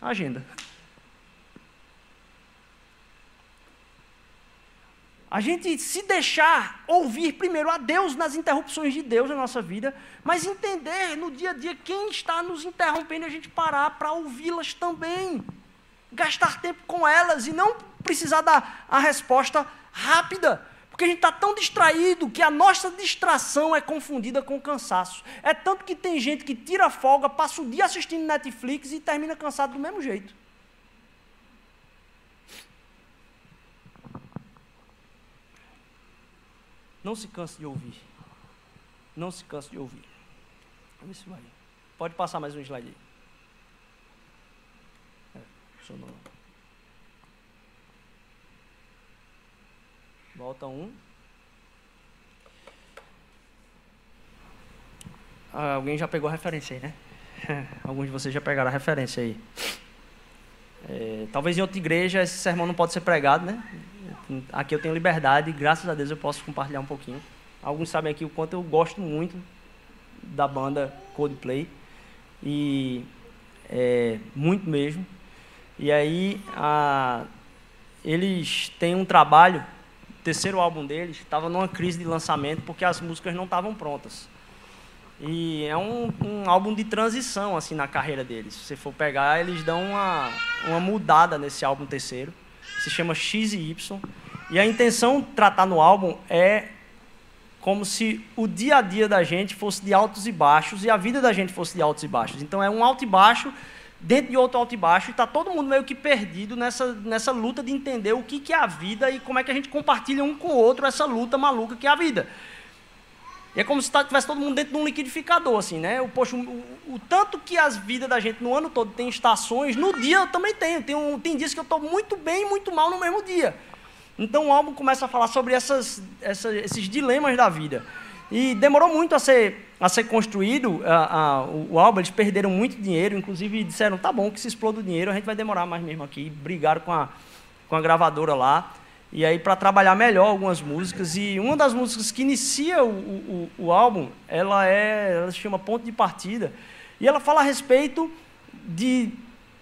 Speaker 1: agenda. A gente se deixar ouvir primeiro a Deus nas interrupções de Deus na nossa vida, mas entender no dia a dia quem está nos interrompendo e a gente parar para ouvi-las também. Gastar tempo com elas e não precisar dar a resposta rápida. Porque a gente está tão distraído que a nossa distração é confundida com cansaço. É tanto que tem gente que tira folga, passa o dia assistindo Netflix e termina cansado do mesmo jeito. Não se canse de ouvir. Não se canse de ouvir. Pode passar mais um slide aí. É. Volta um. Ah, alguém já pegou a referência aí, né? Alguns de vocês já pegaram a referência aí. É, talvez em outra igreja esse sermão não pode ser pregado, né? Aqui eu tenho liberdade graças a Deus eu posso compartilhar um pouquinho. Alguns sabem aqui o quanto eu gosto muito da banda Coldplay e é, muito mesmo. E aí a, eles têm um trabalho, o terceiro álbum deles estava numa crise de lançamento porque as músicas não estavam prontas. E é um, um, álbum de transição assim na carreira deles. Se você for pegar, eles dão uma, uma mudada nesse álbum terceiro. Se chama X e Y. E a intenção de tratar no álbum é como se o dia a dia da gente fosse de altos e baixos e a vida da gente fosse de altos e baixos. Então é um alto e baixo dentro de outro alto e baixo e está todo mundo meio que perdido nessa, nessa luta de entender o que, que é a vida e como é que a gente compartilha um com o outro essa luta maluca que é a vida. E é como se tivesse todo mundo dentro de um liquidificador, assim, né? O, poxa, o, o, tanto que as vidas da gente no ano todo tem estações, no dia eu também tenho. Tem, um, tem dias que eu estou muito bem e muito mal no mesmo dia. Então o álbum começa a falar sobre essas, esses dilemas da vida. E demorou muito a ser, a ser construído a, a, o, o, álbum, eles perderam muito dinheiro, inclusive disseram, tá bom, que se exploda o dinheiro, a gente vai demorar mais mesmo aqui. Brigaram com a, com a gravadora lá. E aí, para trabalhar melhor algumas músicas. E uma das músicas que inicia o, o, o álbum, ela, é, ela se chama Ponto de Partida. E ela fala a respeito de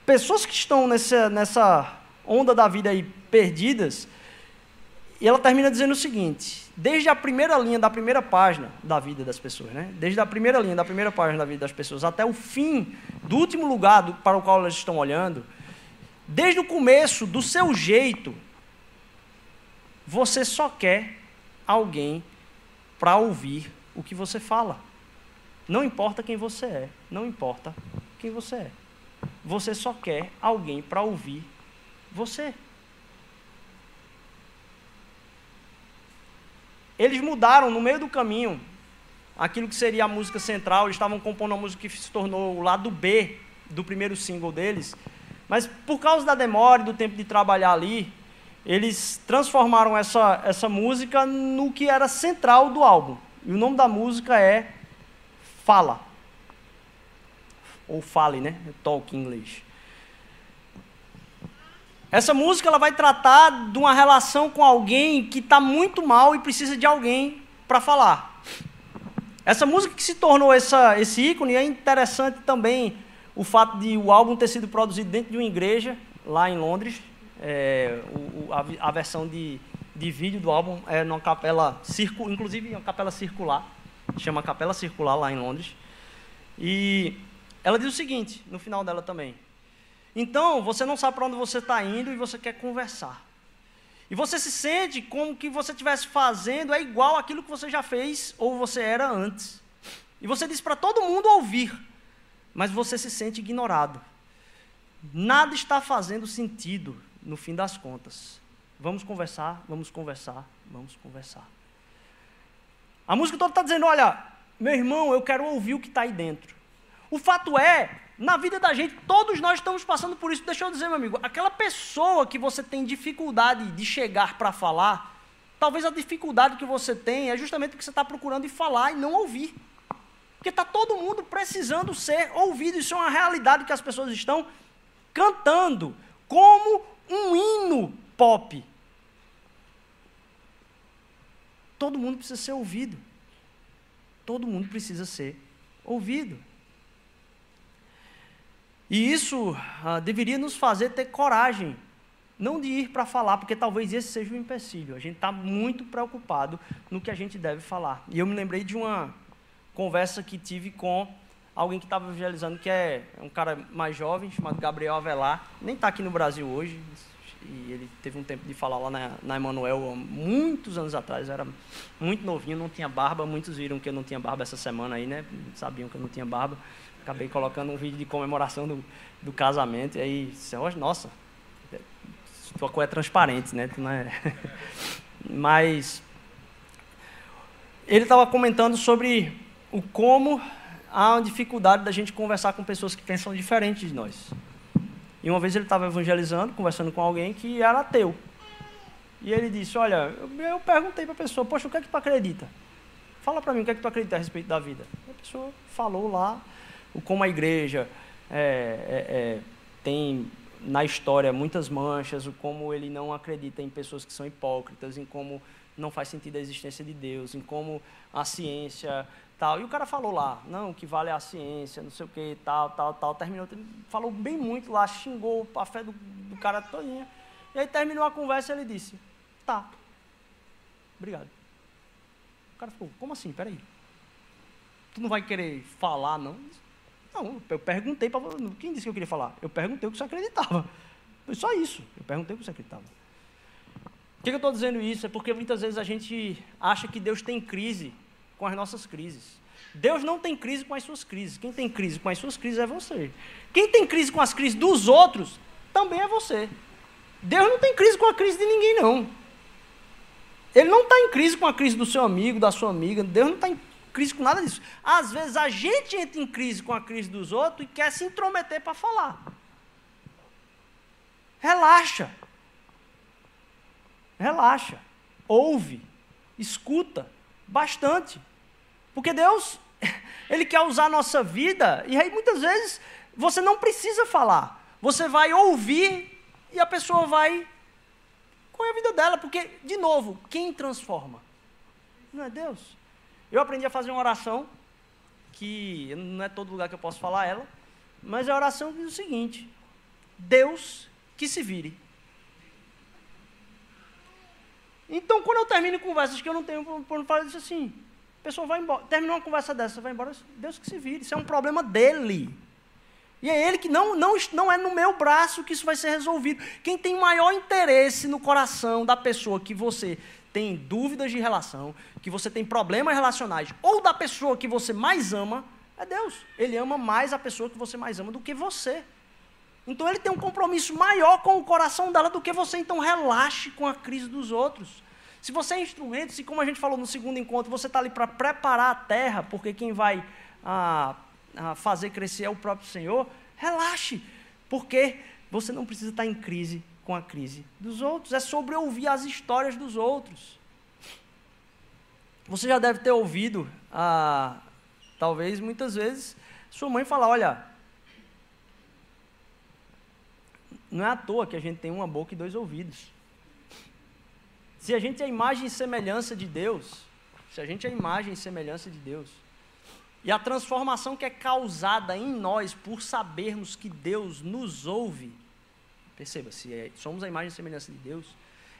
Speaker 1: pessoas que estão nessa, nessa onda da vida aí perdidas. E ela termina dizendo o seguinte: desde a primeira linha da primeira página da vida das pessoas, né? desde a primeira linha da primeira página da vida das pessoas até o fim do último lugar do, para o qual elas estão olhando, desde o começo, do seu jeito, você só quer alguém para ouvir o que você fala. Não importa quem você é, não importa quem você é. Você só quer alguém para ouvir você. Eles mudaram no meio do caminho aquilo que seria a música central, eles estavam compondo a música que se tornou o lado B do primeiro single deles. Mas por causa da demora e do tempo de trabalhar ali, eles transformaram essa, essa música no que era central do álbum. E o nome da música é Fala. Ou Fale, né? Talk em inglês. Essa música ela vai tratar de uma relação com alguém que está muito mal e precisa de alguém para falar. Essa música que se tornou essa, esse ícone é interessante também o fato de o álbum ter sido produzido dentro de uma igreja lá em Londres, é, o, a, a, versão de, de vídeo do álbum é numa capela circular, inclusive uma capela circular, chama Capela Circular lá em Londres. E ela diz o seguinte, no final dela também. Então, você não sabe para onde você está indo e você quer conversar. E você se sente como que você estivesse fazendo é igual aquilo que você já fez ou você era antes. E você diz para todo mundo ouvir, mas você se sente ignorado. Nada está fazendo sentido no fim das contas. Vamos conversar, vamos conversar, vamos conversar. A música toda está dizendo: olha, meu irmão, eu quero ouvir o que está aí dentro. O fato é, na vida da gente, todos nós estamos passando por isso. Deixa eu dizer, meu amigo, aquela pessoa que você tem dificuldade de chegar para falar, talvez a dificuldade que você tem é justamente o que você está procurando e falar e não ouvir. Porque está todo mundo precisando ser ouvido. Isso é uma realidade que as pessoas estão cantando como um hino pop. Todo mundo precisa ser ouvido. Todo mundo precisa ser ouvido. E isso ah, deveria nos fazer ter coragem, não de ir para falar, porque talvez esse seja o um empecilho. A gente está muito preocupado no que a gente deve falar. E eu me lembrei de uma conversa que tive com alguém que estava evangelizando, que é um cara mais jovem, chamado Gabriel Avelar, nem está aqui no Brasil hoje, e ele teve um tempo de falar lá na, na Emanuel muitos anos atrás, era muito novinho, não tinha barba, muitos viram que eu não tinha barba essa semana aí, né, sabiam que eu não tinha barba, acabei colocando um vídeo de comemoração do, do casamento, e aí, nossa, tua cor é transparente, né, não é... mas ele estava comentando sobre o como há uma dificuldade da gente conversar com pessoas que pensam diferente de nós. E uma vez ele estava evangelizando, conversando com alguém que era ateu. E ele disse: Olha, eu, perguntei para a pessoa, Poxa, o que é que tu acredita? Fala para mim o que é que tu acredita a respeito da vida. E a pessoa falou lá. como a igreja é, é, é, tem na história muitas manchas, o como ele não acredita em pessoas que são hipócritas, em como não faz sentido a existência de Deus, em como a ciência tal. E o cara falou lá, não, que vale a ciência, não sei o que, tal, tal, tal. Terminou, falou bem muito lá, xingou a fé do, do cara todinha. E aí terminou a conversa e ele disse, tá, obrigado. O cara falou, como assim? Peraí. Tu não vai querer falar, não? Não, eu perguntei para Quem disse que eu queria falar? Eu perguntei o que você acreditava. Foi só isso. Eu perguntei o que você acreditava. Por que eu estou dizendo isso? É porque muitas vezes a gente acha que Deus tem crise com as nossas crises. Deus não tem crise com as suas crises. Quem tem crise com as suas crises é você. Quem tem crise com as crises dos outros também é você. Deus não tem crise com a crise de ninguém, não. Ele não está em crise com a crise do seu amigo, da sua amiga. Deus não está em crise com nada disso. Às vezes a gente entra em crise com a crise dos outros e quer se intrometer para falar. Relaxa. Relaxa. Ouve. Escuta. Bastante. Porque Deus, Ele quer usar a nossa vida, e aí muitas vezes você não precisa falar. Você vai ouvir e a pessoa vai com a vida dela, porque, de novo, quem transforma? Não é Deus. Eu aprendi a fazer uma oração, que não é todo lugar que eu posso falar ela, mas a oração diz o seguinte: Deus que se vire. Então, quando eu termino conversas que eu não tenho eu disse assim: a pessoa vai embora, terminou uma conversa dessa, vai embora, Deus que se vire, isso é um problema dele. E é ele que não, não, não é no meu braço que isso vai ser resolvido. Quem tem maior interesse no coração da pessoa que você tem dúvidas de relação, que você tem problemas relacionais, ou da pessoa que você mais ama, é Deus. Ele ama mais a pessoa que você mais ama do que você. Então ele tem um compromisso maior com o coração dela do que você, então relaxe com a crise dos outros. Se você é instrumento, se como a gente falou no segundo encontro, você está ali para preparar a terra, porque quem vai ah, ah, fazer crescer é o próprio Senhor, relaxe, porque você não precisa estar em crise com a crise dos outros, é sobre ouvir as histórias dos outros. Você já deve ter ouvido, ah, talvez muitas vezes, sua mãe falar: olha, não é à toa que a gente tem uma boca e dois ouvidos. Se a gente é a imagem e semelhança de Deus, se a gente é a imagem e semelhança de Deus, e a transformação que é causada em nós por sabermos que Deus nos ouve, Perceba, se é, somos a imagem e semelhança de Deus,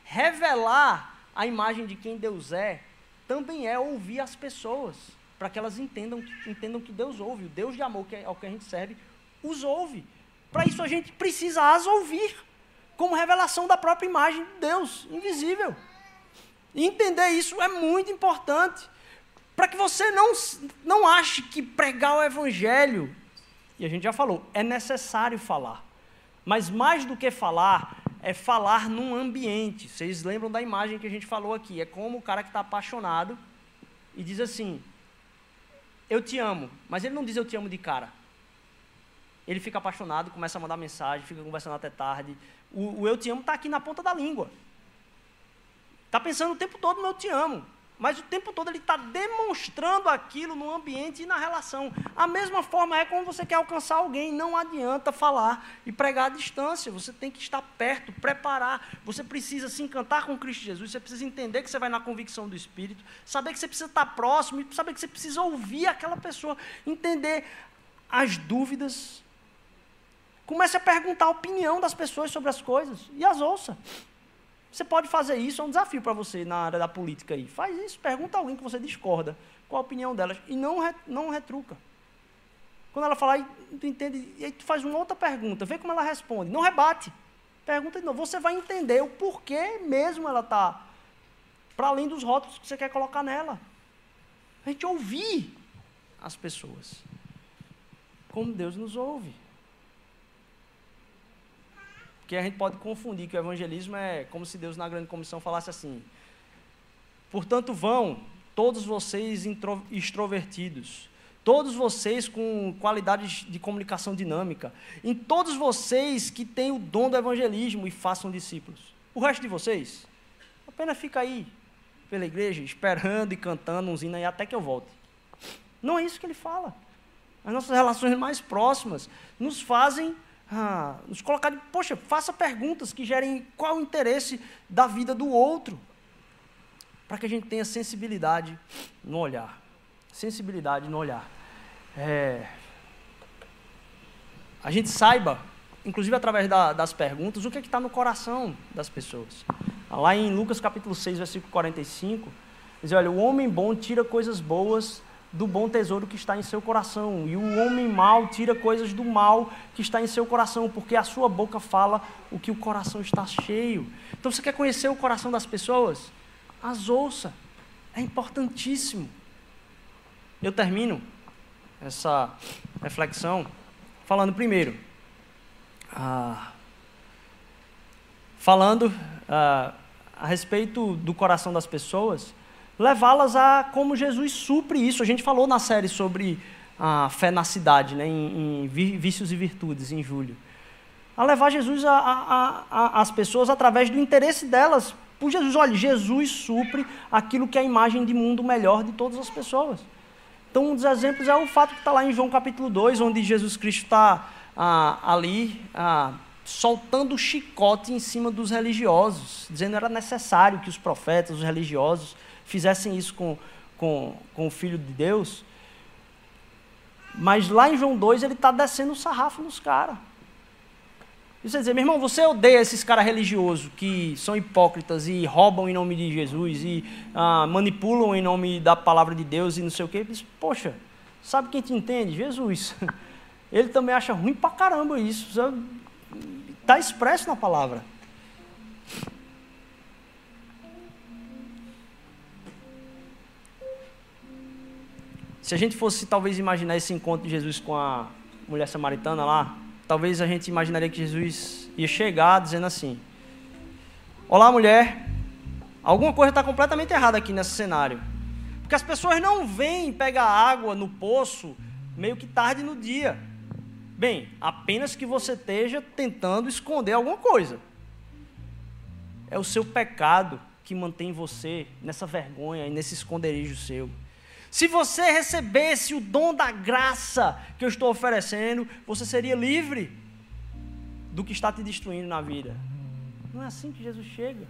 Speaker 1: revelar a imagem de quem Deus é, também é ouvir as pessoas, para que elas entendam, entendam que Deus ouve. O Deus de amor que é, ao que a gente serve, os ouve. Para isso a gente precisa as ouvir, como revelação da própria imagem de Deus, invisível. E entender isso é muito importante, para que você não, não ache que pregar o Evangelho, e a gente já falou, é necessário falar. Mas mais do que falar, é falar num ambiente. Vocês lembram da imagem que a gente falou aqui? É como o cara que está apaixonado e diz assim: Eu te amo. Mas ele não diz eu te amo de cara. Ele fica apaixonado, começa a mandar mensagem, fica conversando até tarde. O, o eu te amo está aqui na ponta da língua. Está pensando o tempo todo no eu te amo. Mas o tempo todo ele está demonstrando aquilo no ambiente e na relação. A mesma forma é quando você quer alcançar alguém. Não adianta falar e pregar à distância. Você tem que estar perto, preparar. Você precisa se encantar com Cristo Jesus. Você precisa entender que você vai na convicção do Espírito. Saber que você precisa estar próximo. Saber que você precisa ouvir aquela pessoa. Entender as dúvidas. Comece a perguntar a opinião das pessoas sobre as coisas. E as ouça. Você pode fazer isso, é um desafio para você na área da política aí. Faz isso, pergunta a alguém que você discorda, qual a opinião delas, e não, não retruca. Quando ela falar, tu entende, e aí tu faz uma outra pergunta, vê como ela responde, não rebate. Pergunta de novo, você vai entender o porquê mesmo ela está para além dos rótulos que você quer colocar nela. A gente ouvir as pessoas. Como Deus nos ouve. Porque a gente pode confundir que o evangelismo é como se Deus na grande comissão falasse assim: Portanto, vão todos vocês extrovertidos, todos vocês com qualidades de comunicação dinâmica, em todos vocês que têm o dom do evangelismo e façam discípulos. O resto de vocês, apenas fica aí pela igreja, esperando e cantando uns hinos aí até que eu volte. Não é isso que ele fala. as nossas relações mais próximas, nos fazem ah, nos colocar de, poxa, faça perguntas que gerem qual o interesse da vida do outro, para que a gente tenha sensibilidade no olhar. Sensibilidade no olhar. É, a gente saiba, inclusive através da, das perguntas, o que é está no coração das pessoas. Lá em Lucas capítulo 6, versículo 45, diz, olha, o homem bom tira coisas boas do bom tesouro que está em seu coração, e o homem mau tira coisas do mal que está em seu coração, porque a sua boca fala o que o coração está cheio. Então você quer conhecer o coração das pessoas? As ouça. É importantíssimo. Eu termino essa reflexão falando primeiro, ah, falando ah, a respeito do coração das pessoas, levá-las a como Jesus supre isso. A gente falou na série sobre a fé na cidade, né, em, em vícios e virtudes, em julho. A levar Jesus a, a, a, as pessoas através do interesse delas por Jesus. Olha, Jesus supre aquilo que é a imagem de mundo melhor de todas as pessoas. Então, um dos exemplos é o fato que está lá em João capítulo 2, onde Jesus Cristo está ah, ali ah, soltando chicote em cima dos religiosos, dizendo que era necessário que os profetas, os religiosos, fizessem isso com, com, com o Filho de Deus. Mas lá em João 2 ele está descendo o sarrafo nos caras. E você dizer, meu irmão, você odeia esses caras religiosos que são hipócritas e roubam em nome de Jesus e ah, manipulam em nome da palavra de Deus e não sei o quê. Diz, Poxa, sabe quem te entende? Jesus. Ele também acha ruim pra caramba isso. Está expresso na palavra. Se a gente fosse talvez imaginar esse encontro de Jesus com a mulher samaritana lá, talvez a gente imaginaria que Jesus ia chegar dizendo assim: Olá, mulher, alguma coisa está completamente errada aqui nesse cenário. Porque as pessoas não vêm pegar água no poço meio que tarde no dia. Bem, apenas que você esteja tentando esconder alguma coisa. É o seu pecado que mantém você nessa vergonha e nesse esconderijo seu. Se você recebesse o dom da graça que eu estou oferecendo, você seria livre do que está te destruindo na vida. Não é assim que Jesus chega.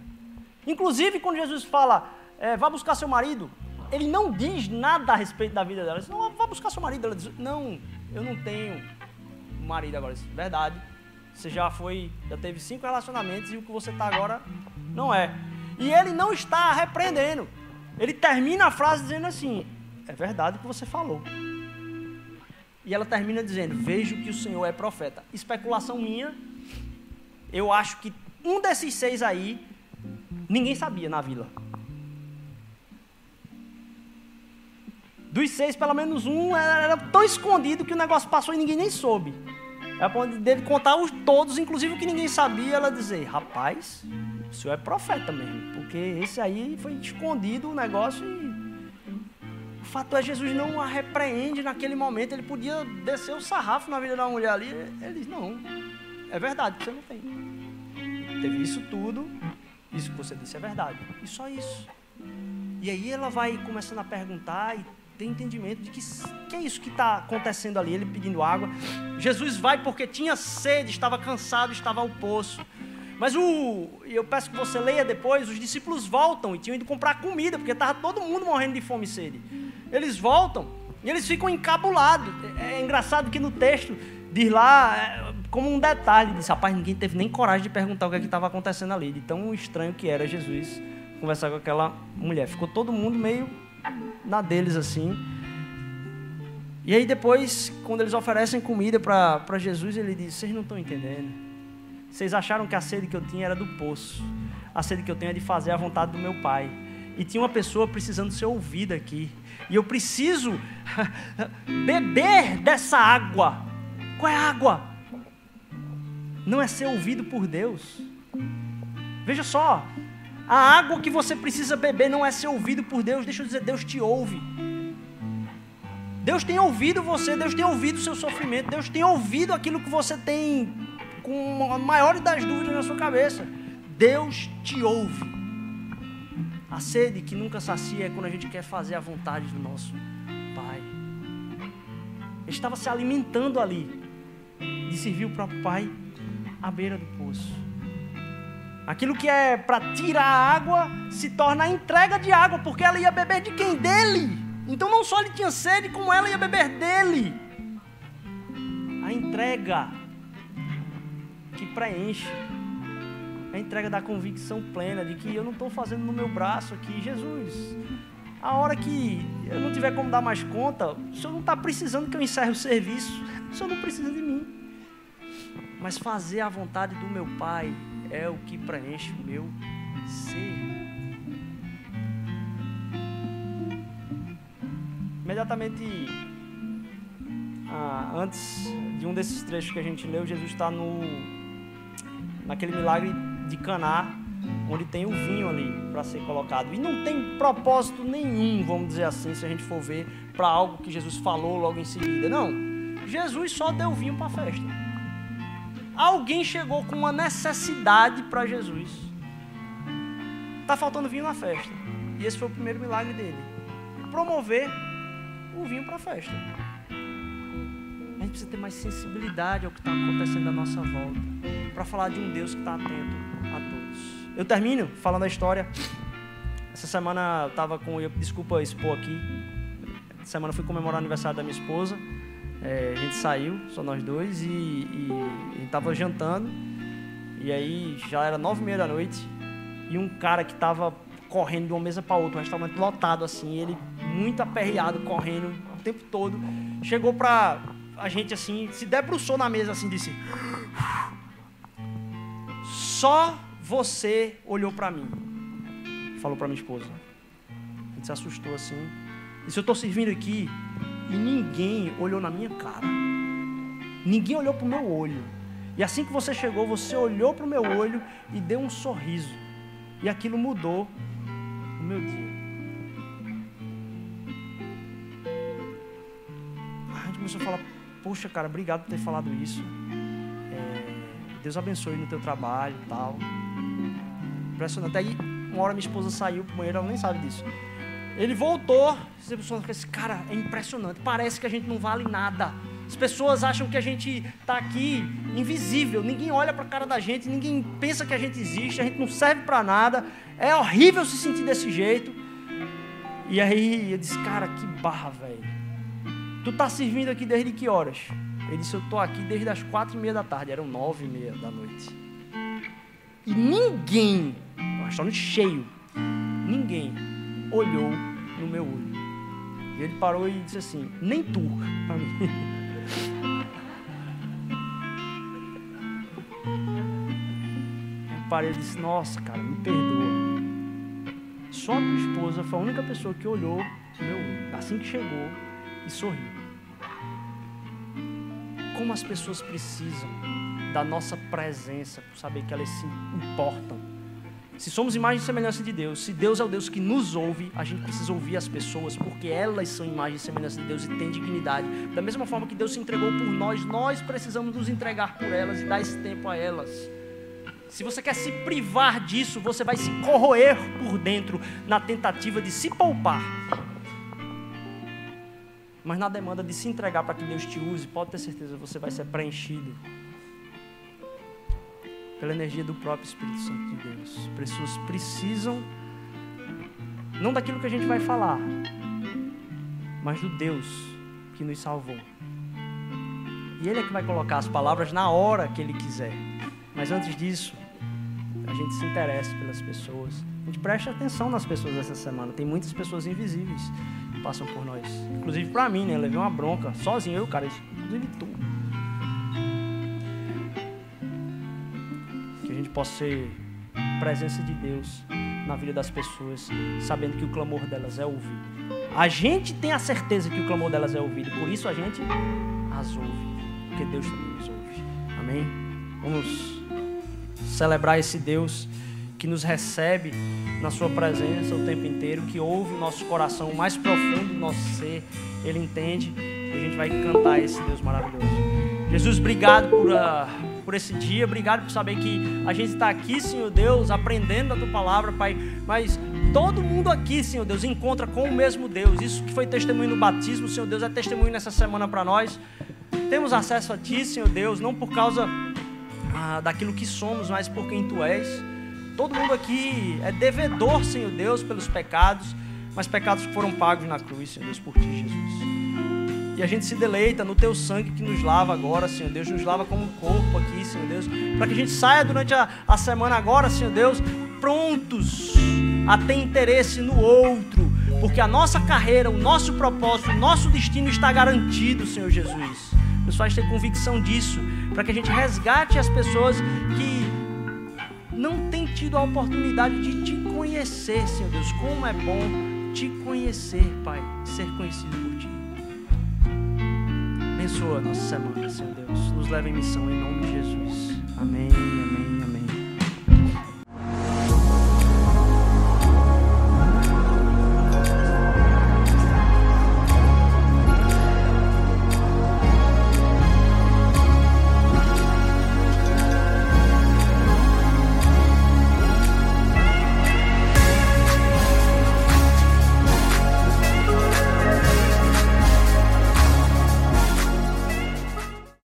Speaker 1: Inclusive, quando Jesus fala, é, vá buscar seu marido, ele não diz nada a respeito da vida dela. Ele diz, não, vá buscar seu marido. Ela diz, não, eu não tenho marido agora. Verdade. Você já foi, já teve cinco relacionamentos e o que você está agora não é. E ele não está repreendendo. Ele termina a frase dizendo assim: é verdade o que você falou. E ela termina dizendo: Vejo que o Senhor é profeta. Especulação minha, eu acho que um desses seis aí, ninguém sabia na vila. Dos seis, pelo menos um era, tão escondido que o negócio passou e ninguém nem soube. Ela ponto dele contar os todos, inclusive o que ninguém sabia, ela dizer: Rapaz, o senhor é profeta mesmo, porque esse aí foi escondido o negócio e fato é, Jesus não a repreende naquele momento. Ele podia descer o sarrafo na vida da mulher ali. Ele diz: Não, é verdade, você não tem. Teve isso tudo, isso que você disse é verdade. E só isso. E aí ela vai começando a perguntar e tem entendimento de que, que é isso que está acontecendo ali. Ele pedindo água. Jesus vai porque tinha sede, estava cansado, estava ao poço. Mas o, eu peço que você leia depois, os discípulos voltam e tinham ido comprar comida, porque estava todo mundo morrendo de fome e sede. Eles voltam e eles ficam encabulados. É, é engraçado que no texto diz lá, é, como um detalhe, diz, rapaz, ninguém teve nem coragem de perguntar o que é estava acontecendo ali, de tão estranho que era Jesus conversar com aquela mulher. Ficou todo mundo meio na deles assim. E aí depois, quando eles oferecem comida para Jesus, ele diz, vocês não estão entendendo. Vocês acharam que a sede que eu tinha era do poço. A sede que eu tenho é de fazer a vontade do meu Pai. E tinha uma pessoa precisando ser ouvida aqui. E eu preciso beber dessa água. Qual é a água? Não é ser ouvido por Deus. Veja só, a água que você precisa beber não é ser ouvido por Deus. Deixa eu dizer, Deus te ouve. Deus tem ouvido você, Deus tem ouvido o seu sofrimento, Deus tem ouvido aquilo que você tem com a maior das dúvidas na sua cabeça. Deus te ouve. A sede que nunca sacia é quando a gente quer fazer a vontade do nosso Pai. Ele estava se alimentando ali de servir o próprio Pai à beira do poço. Aquilo que é para tirar a água se torna a entrega de água, porque ela ia beber de quem? Dele. Então não só ele tinha sede, como ela ia beber dele. A entrega preenche. A entrega da convicção plena de que eu não estou fazendo no meu braço aqui, Jesus. A hora que eu não tiver como dar mais conta, o senhor não está precisando que eu encerre o serviço. O senhor não precisa de mim. Mas fazer a vontade do meu Pai é o que preenche o meu ser. Imediatamente ah, antes de um desses trechos que a gente leu, Jesus está no naquele milagre de Caná, onde tem o vinho ali para ser colocado. E não tem propósito nenhum, vamos dizer assim, se a gente for ver para algo que Jesus falou logo em seguida. Não. Jesus só deu vinho para a festa. Alguém chegou com uma necessidade para Jesus. Tá faltando vinho na festa. E esse foi o primeiro milagre dele. Promover o vinho para a festa. A gente precisa ter mais sensibilidade ao que está acontecendo à nossa volta. Para falar de um Deus que está atento a todos. Eu termino falando a história. Essa semana eu estava com. Eu, desculpa expor aqui. Essa semana eu fui comemorar o aniversário da minha esposa. É, a gente saiu, só nós dois, e, e a gente estava jantando. E aí já era nove e meia da noite. E um cara que estava correndo de uma mesa para outra, um restaurante lotado assim, ele muito aperreado, correndo o tempo todo. Chegou para a gente assim, se debruçou na mesa assim, disse: Só você olhou para mim. Falou para minha esposa. A gente se assustou assim. Disse: Eu estou servindo aqui e ninguém olhou na minha cara. Ninguém olhou para o meu olho. E assim que você chegou, você olhou para o meu olho e deu um sorriso. E aquilo mudou o meu dia. A gente começou a falar: Poxa, cara, obrigado por ter falado isso. Deus abençoe no teu trabalho e tal. Impressionante. Aí, uma hora minha esposa saiu pro banheiro, ela nem sabe disso. Ele voltou, as pessoas esse cara é impressionante. Parece que a gente não vale nada. As pessoas acham que a gente está aqui invisível. Ninguém olha para a cara da gente, ninguém pensa que a gente existe, a gente não serve para nada. É horrível se sentir desse jeito. E aí eu disse, cara, que barra, velho. Tu tá servindo aqui desde que horas? Ele disse, eu tô aqui desde as quatro e meia da tarde. Eram nove e meia da noite. E ninguém, um restaurante cheio, ninguém olhou no meu olho. E ele parou e disse assim: Nem tu, para mim. Parei e disse: Nossa, cara, me perdoa. Só a minha esposa foi a única pessoa que olhou no meu assim que chegou, e sorriu. Como as pessoas precisam da nossa presença, por saber que elas se importam se somos imagem e semelhança de Deus, se Deus é o Deus que nos ouve, a gente precisa ouvir as pessoas, porque elas são imagem e semelhança de Deus e têm dignidade. Da mesma forma que Deus se entregou por nós, nós precisamos nos entregar por elas e dar esse tempo a elas. Se você quer se privar disso, você vai se corroer por dentro na tentativa de se poupar. Mas na demanda de se entregar para que Deus te use, pode ter certeza, você vai ser preenchido pela energia do próprio Espírito Santo de Deus. Pessoas precisam, não daquilo que a gente vai falar, mas do Deus que nos salvou. E Ele é que vai colocar as palavras na hora que Ele quiser. Mas antes disso, a gente se interessa pelas pessoas. A gente presta atenção nas pessoas essa semana. Tem muitas pessoas invisíveis que passam por nós. Inclusive para mim, né? Eu levei uma bronca sozinho, eu, cara, inclusive tu. possa ser presença de Deus na vida das pessoas, sabendo que o clamor delas é ouvido. A gente tem a certeza que o clamor delas é ouvido, por isso a gente as ouve, porque Deus também nos ouve. Amém? Vamos celebrar esse Deus que nos recebe na Sua presença o tempo inteiro, que ouve o nosso coração, o mais profundo do nosso ser, Ele entende e a gente vai cantar esse Deus maravilhoso. Jesus, obrigado por. Uh, por esse dia, obrigado por saber que a gente está aqui, Senhor Deus, aprendendo a tua palavra, Pai. Mas todo mundo aqui, Senhor Deus, encontra com o mesmo Deus. Isso que foi testemunho no batismo, Senhor Deus, é testemunho nessa semana para nós. Temos acesso a Ti, Senhor Deus, não por causa ah, daquilo que somos, mas por quem Tu és. Todo mundo aqui é devedor, Senhor Deus, pelos pecados, mas pecados que foram pagos na cruz, Senhor Deus, por Ti, Jesus. E a gente se deleita no teu sangue que nos lava agora, Senhor Deus, nos lava como corpo aqui, Senhor Deus, para que a gente saia durante a, a semana agora, Senhor Deus, prontos a ter interesse no outro, porque a nossa carreira, o nosso propósito, o nosso destino está garantido, Senhor Jesus. Nos faz ter convicção disso, para que a gente resgate as pessoas que não têm tido a oportunidade de te conhecer, Senhor Deus. Como é bom te conhecer, Pai, ser conhecido por Ti. Abençoa a nossa semana, Senhor Deus. Nos leva em missão em nome de Jesus. Amém, amém.